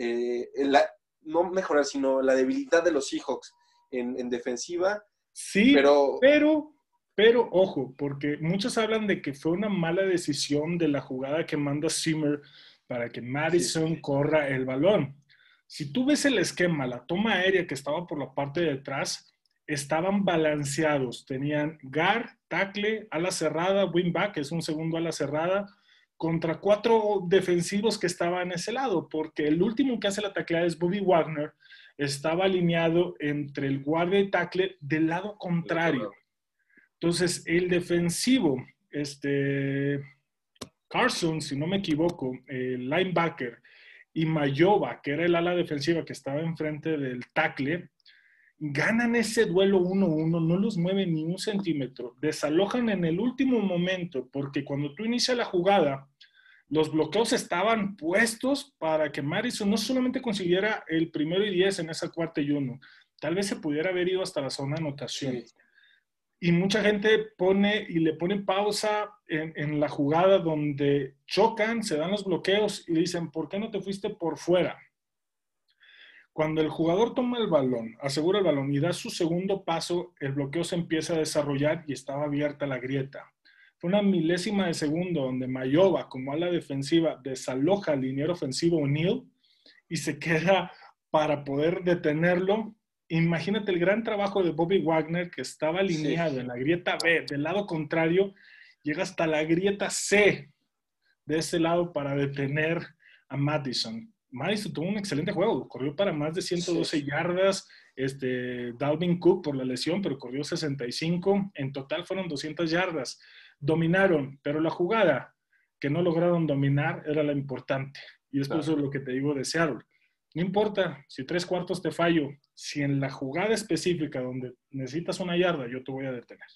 eh, la, no mejorar, sino la debilidad de los Seahawks en, en defensiva. Sí, pero, pero Pero ojo, porque muchos hablan de que fue una mala decisión de la jugada que manda Zimmer para que Madison corra el balón. Si tú ves el esquema, la toma aérea que estaba por la parte de atrás, estaban balanceados. Tenían guard, tackle, ala cerrada, wingback, es un segundo ala cerrada, contra cuatro defensivos que estaban en ese lado, porque el último que hace la tacleada es Bobby Wagner, estaba alineado entre el guardia y tackle del lado contrario. Entonces, el defensivo, este, Carson, si no me equivoco, el linebacker, y Mayoba, que era el ala defensiva que estaba enfrente del tackle, ganan ese duelo 1-1, no los mueven ni un centímetro, desalojan en el último momento, porque cuando tú inicias la jugada, los bloqueos estaban puestos para que Madison no solamente consiguiera el primero y diez en esa cuarta y uno, tal vez se pudiera haber ido hasta la zona de anotación. Y mucha gente pone y le pone pausa en, en, la jugada donde chocan, se dan los bloqueos y dicen, ¿por qué no te fuiste por fuera? Cuando el jugador toma el balón, asegura el balón y da su segundo paso, el bloqueo se empieza a desarrollar y estaba abierta la grieta. Fue una milésima de segundo donde Mayoba, como ala defensiva, desaloja al liniero ofensivo O'Neill y se queda para poder detenerlo. Imagínate el gran trabajo de Bobby Wagner que estaba alineado en la grieta B del lado contrario, llega hasta la grieta C de ese lado para detener a Madison. Madison tuvo un excelente juego, corrió para más de 112 yardas, este, Dalvin Cook por la lesión, pero corrió 65, en total fueron 200 yardas. Dominaron, pero la jugada que no lograron dominar era la importante. Y es lo que te digo de Seattle. No importa si tres cuartos te fallo, si en la jugada específica donde necesitas una yarda, yo te voy a detener.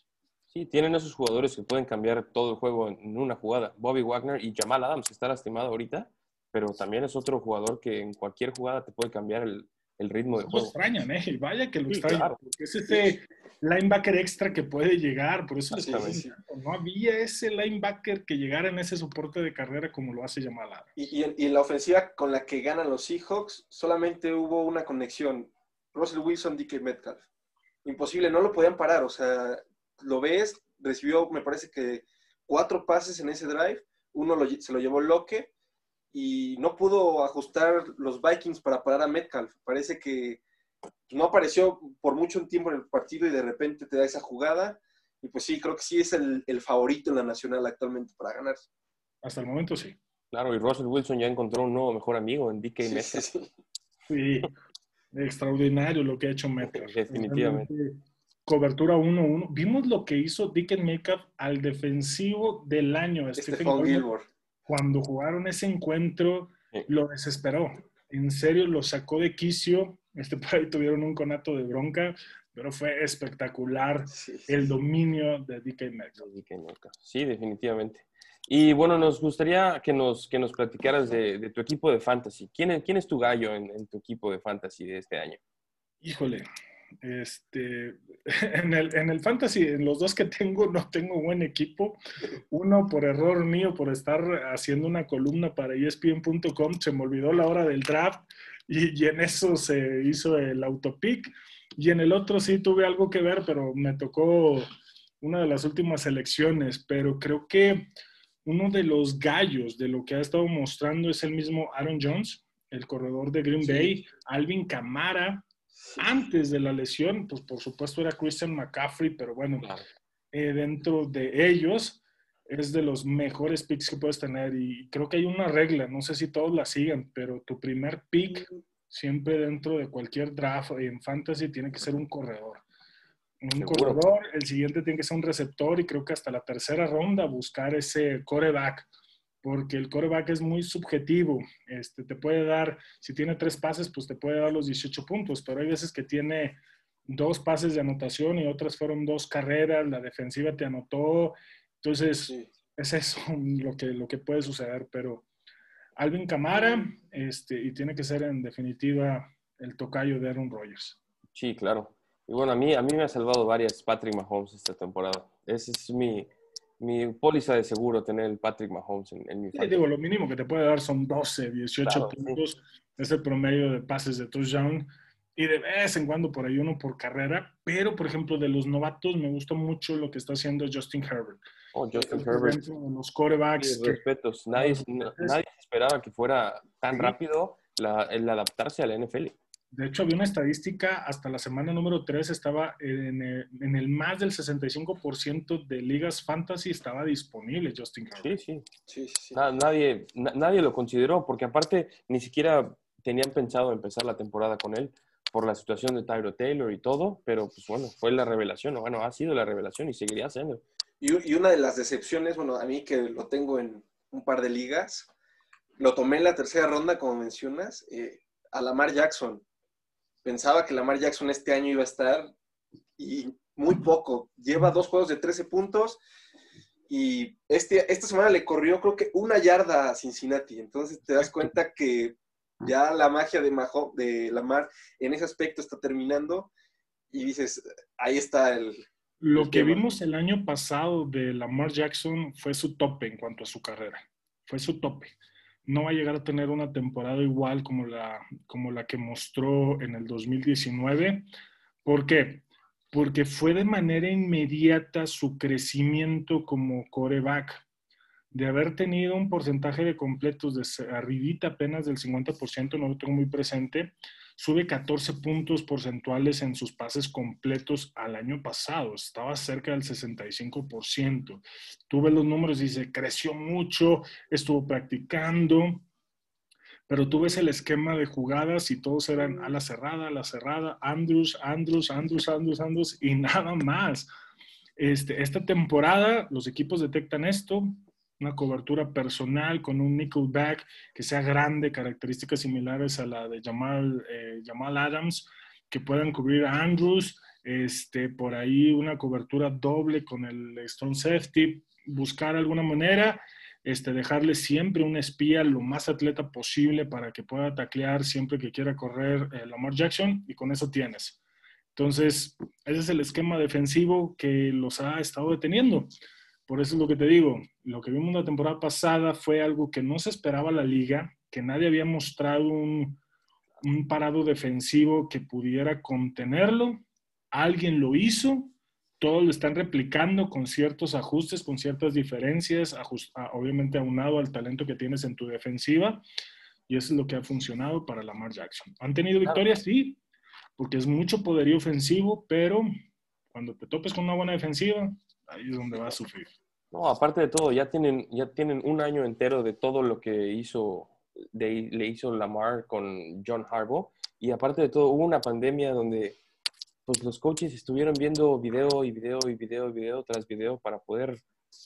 Sí, tienen esos jugadores que pueden cambiar todo el juego en una jugada. Bobby Wagner y Jamal Adams, que está lastimado ahorita, pero también es otro jugador que en cualquier jugada te puede cambiar el, el ritmo del juego. Lo extrañan, ¿eh? Vaya que lo extrañan, porque es ese linebacker extra que puede llegar, por eso no había ese linebacker que llegara en ese soporte de carrera como lo hace Yamal y, y, y, en la ofensiva con la que ganan los Seahawks, solamente hubo una conexión, Russell Wilson, DK Metcalf. Imposible, no lo podían parar, o sea, lo ves, recibió, me parece que cuatro pases en ese drive, uno se lo llevó Locke, y no pudo ajustar los Vikings para parar a Metcalf. Parece que no apareció por mucho tiempo en el partido y de repente te da esa jugada. Y pues sí, creo que sí es el, favorito en la nacional actualmente para ganar. Hasta el momento sí. Claro, y Russell Wilson ya encontró un nuevo mejor amigo en DK Metcalf. Sí, extraordinario lo que ha hecho Metcalf. Definitivamente. Cobertura 1-1. Vimos lo que hizo DK Metcalf al defensivo del año, Stephen Gilmore cuando jugaron ese encuentro, lo desesperó. En serio, lo sacó de quicio. Este por ahí tuvieron un conato de bronca, pero fue espectacular el dominio de DK Metcalf. Sí, definitivamente. Y bueno, nos gustaría que nos, que nos platicaras de, tu equipo de fantasy. ¿Quién es, quién es tu gallo en, en, tu equipo de fantasy de este año? Híjole, este, en, el, en el fantasy, en los dos que tengo, no tengo buen equipo. Uno por error mío, por estar haciendo una columna para ESPN.com, se me olvidó la hora del draft y, en eso se hizo el autopic. Y en el otro sí tuve algo que ver, pero me tocó una de las últimas elecciones. Pero creo que uno de los gallos de lo que ha estado mostrando es el mismo Aaron Jones, el corredor de Green Bay, Alvin Camara, antes de la lesión, pues por supuesto era Christian McCaffrey, pero bueno, eh, dentro de ellos es de los mejores picks que puedes tener y creo que hay una regla, no sé si todos la siguen, pero tu primer pick siempre dentro de cualquier draft en fantasy tiene que ser un corredor. Un corredor, el siguiente tiene que ser un receptor y creo que hasta la tercera ronda buscar ese coreback porque el coreback es muy subjetivo. Este, te puede dar, si tiene tres pases, pues te puede dar los 18 puntos, pero hay veces que tiene dos pases de anotación y otras fueron dos carreras, la defensiva te anotó. Entonces, es eso lo que, lo que puede suceder, pero Alvin Camara, este, y tiene que ser en definitiva el tocayo de Aaron Rodgers. Sí, claro. Y bueno, a mí, a mí me ha salvado varias Patrick Mahomes esta temporada. Ese es mi, mi póliza de seguro tener el Patrick Mahomes en, mi sí, digo, lo mínimo que te puede dar son 12, 18 puntos. Es el promedio de pases de touchdown. Y de vez en cuando por ahí uno por carrera, pero por ejemplo de los novatos me gusta mucho lo que está haciendo Justin Herbert. Oh, Justin Herbert. Los corebacks. respetos. Nadie, nadie esperaba que fuera tan rápido el adaptarse a la NFL. De hecho, había una estadística, hasta la semana número 3 estaba en el, en el más del 65% de ligas fantasy estaba disponible Justin Herbert. Sí, sí. sí, nadie, nadie lo consideró, porque aparte ni siquiera tenían pensado empezar la temporada con él por la situación de Tyro Taylor y todo, pero pues bueno, fue la revelación, o bueno, ha sido la revelación y seguiría siendo. Y, y una de las decepciones, bueno, a mí que lo tengo en un par de ligas, lo tomé en la tercera ronda, como mencionas, eh, a Lamar Jackson pensaba que Lamar Jackson este año iba a estar y muy poco. Lleva dos juegos de 13 puntos y este, esta semana le corrió creo que una yarda a Cincinnati. Entonces te das cuenta que ya la magia de, Maho, de Lamar en ese aspecto está terminando y dices, ahí está el... Lo que vimos el año pasado de Lamar Jackson fue su tope en cuanto a su carrera. Fue su tope no va a llegar a tener una temporada igual como la, como la que mostró en el 2019. ¿Por qué? Porque fue de manera inmediata su crecimiento como coreback. De haber tenido un porcentaje de completos de arribita apenas del 50%, no lo tengo muy presente, sube 14 puntos porcentuales en sus pases completos al año pasado, estaba cerca del 65%. Tuve los números y se creció mucho, estuvo practicando, pero tú ves el esquema de jugadas y todos eran a la cerrada, a la cerrada, Andrews, Andrews, Andrews, Andrews, Andrews y nada más. Este, esta temporada los equipos detectan esto, una cobertura personal con un nickelback que sea grande, características similares a la de Jamal, eh, Jamal Adams, que puedan cubrir a Andrews, este, por ahí una cobertura doble con el Stone Safety, buscar alguna manera, este, dejarle siempre un espía lo más atleta posible para que pueda taclear siempre que quiera correr eh, Lamar Jackson y con eso tienes. Entonces, ese es el esquema defensivo que los ha estado deteniendo. Por eso es lo que te digo, lo que vimos la temporada pasada fue algo que no se esperaba la liga, que nadie había mostrado un, parado defensivo que pudiera contenerlo. Alguien lo hizo, todos lo están replicando con ciertos ajustes, con ciertas diferencias, obviamente aunado al talento que tienes en tu defensiva. Y eso es lo que ha funcionado para Lamar Jackson. ¿Han tenido victorias? Sí, porque es mucho poderío ofensivo, pero cuando te topes con una buena defensiva, ahí es donde va a sufrir. No, aparte de todo, ya tienen, ya tienen un año entero de todo lo que hizo, le hizo Lamar con John Harbaugh. Y aparte de todo, hubo una pandemia donde pues, los coaches estuvieron viendo video y video y video y video tras video para poder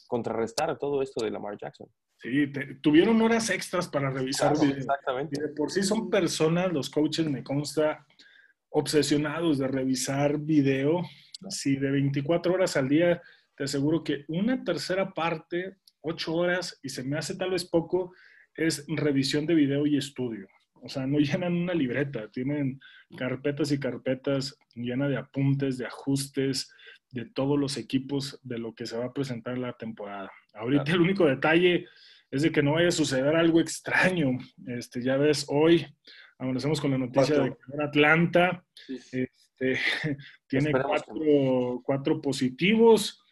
contrarrestar todo esto de Lamar Jackson. Sí, tuvieron horas extras para revisar video. Exactamente. por sí son personas, los coaches, me consta, obsesionados de revisar video. Si de 24 horas al día te aseguro que una tercera parte, ocho horas, y se me hace tal vez poco, es revisión de video y estudio. O sea, no llenan una libreta, tienen carpetas y carpetas llenas de apuntes, de ajustes, de todos los equipos de lo que se va a presentar en la temporada. Ahorita el único detalle es de que no vaya a suceder algo extraño. Este, ya ves, hoy amanecemos con la noticia de que Atlanta este, tiene cuatro, cuatro, positivos.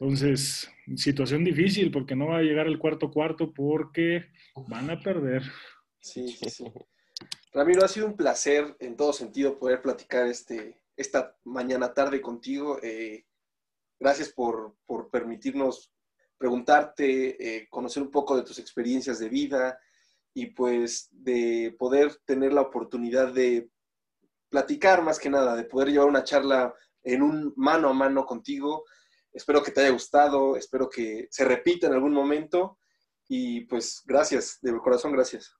Entonces, situación difícil porque no va a llegar el cuarto cuarto porque van a perder. Sí, sí, sí. Ramiro, ha sido un placer en todo sentido poder platicar este, esta mañana tarde contigo. Eh, gracias por, permitirnos preguntarte, eh, conocer un poco de tus experiencias de vida y pues de poder tener la oportunidad de platicar más que nada, de poder llevar una charla en un mano a mano contigo Espero que te haya gustado, espero que se repita en algún momento y pues gracias, de corazón gracias.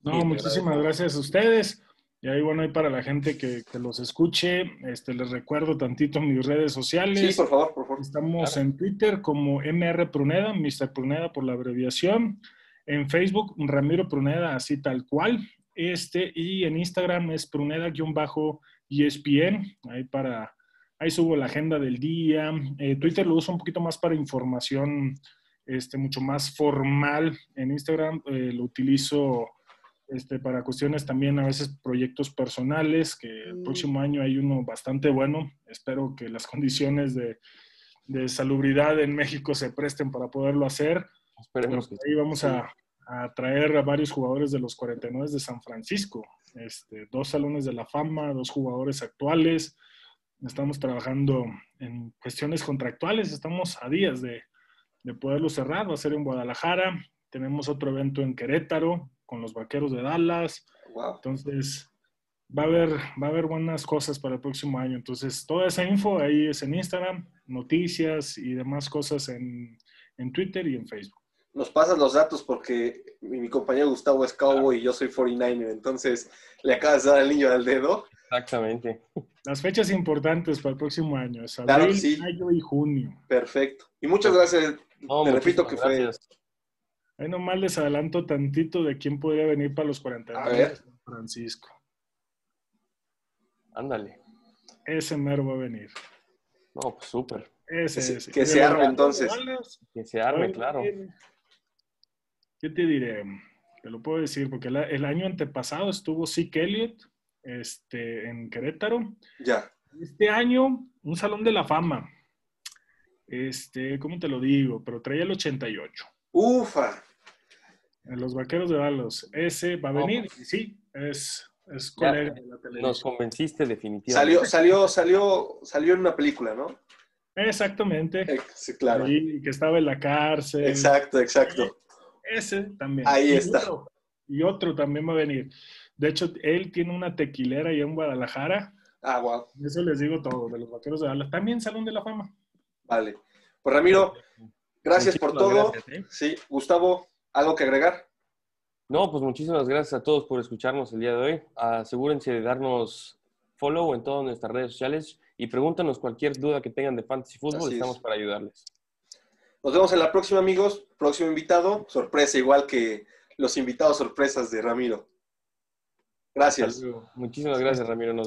No, muchísimas gracias a ustedes. Y ahí, bueno, ahí para la gente que, los escuche, este, les recuerdo tantito mis redes sociales. Sí, por favor, por favor. Estamos en Twitter como MR Pruneda, Mr. Pruneda por la abreviación. En Facebook, Ramiro Pruneda, así tal cual. Este, y en Instagram es Pruneda-ESPN, ahí para Ahí subo la agenda del día. Eh, Twitter lo uso un poquito más para información este, mucho más formal. En Instagram eh, lo utilizo este, para cuestiones también a veces proyectos personales, que el próximo año hay uno bastante bueno. Espero que las condiciones de, de salubridad en México se presten para poderlo hacer. Esperemos que Ahí vamos a, a, traer a varios jugadores de los 49 de San Francisco, este, dos salones de la fama, dos jugadores actuales. Estamos trabajando en cuestiones contractuales, estamos a días de, de poderlo cerrar, va a ser en Guadalajara. Tenemos otro evento en Querétaro con los Vaqueros de Dallas. Wow. Entonces, va a haber, va a haber buenas cosas para el próximo año. Entonces, toda esa info ahí es en Instagram, noticias y demás cosas en, en Twitter y en Facebook. Nos pasas los datos porque mi, mi compañero Gustavo es Cowboy y yo soy 49er, entonces le acabas de dar el niño al dedo. Exactamente. Las fechas importantes para el próximo año es Claro abril, que sí. mayo y junio. Perfecto. Y muchas gracias. No, Te repito que fue gracias. Ahí nomás les adelanto tantito de quién podría venir para los 49 A ver. de San Francisco. Ándale. Ese mero va a venir. No, pues súper. Ese, Que se- ese. que se de los arme, entonces. Que se arme, claro. ¿Qué te diré? Te lo puedo decir, porque la- el año antepasado estuvo Zeke Elliott este, en Querétaro. Ya. Este año, un salón de la fama. Este, ¿cómo te lo digo? Pero traía el 88. Ufa. En los vaqueros de Dallas. Ese va a venir. sí, es, es Ya, colega de la Nos televisión. convenciste definitivamente. Salió, salió, salió, salió en una película, ¿no? Exactamente. Sí, claro. Ahí, que estaba en la cárcel. Exacto, exacto. Ese también. Ahí Y está. otro, y otro también va a venir. De hecho, él tiene una tequilera allá en Guadalajara. Ah, wow. Eso les digo todo, de los vaqueros de Dallas. También Salón de la Fama. Vale. Pues Ramiro, gracias por todo. gracias, ¿eh? Sí, Gustavo, ¿algo que agregar? No, pues muchísimas gracias a todos por escucharnos el día de hoy. Asegúrense de darnos follow en todas nuestras redes sociales y pregúntanos cualquier duda que tengan de fantasy fútbol. Así es. Estamos para ayudarles. Nos vemos en la próxima, amigos. Próximo invitado. Sorpresa, igual que los invitados sorpresas de Ramiro. Gracias. Muchísimas gracias, Ramiro. Nos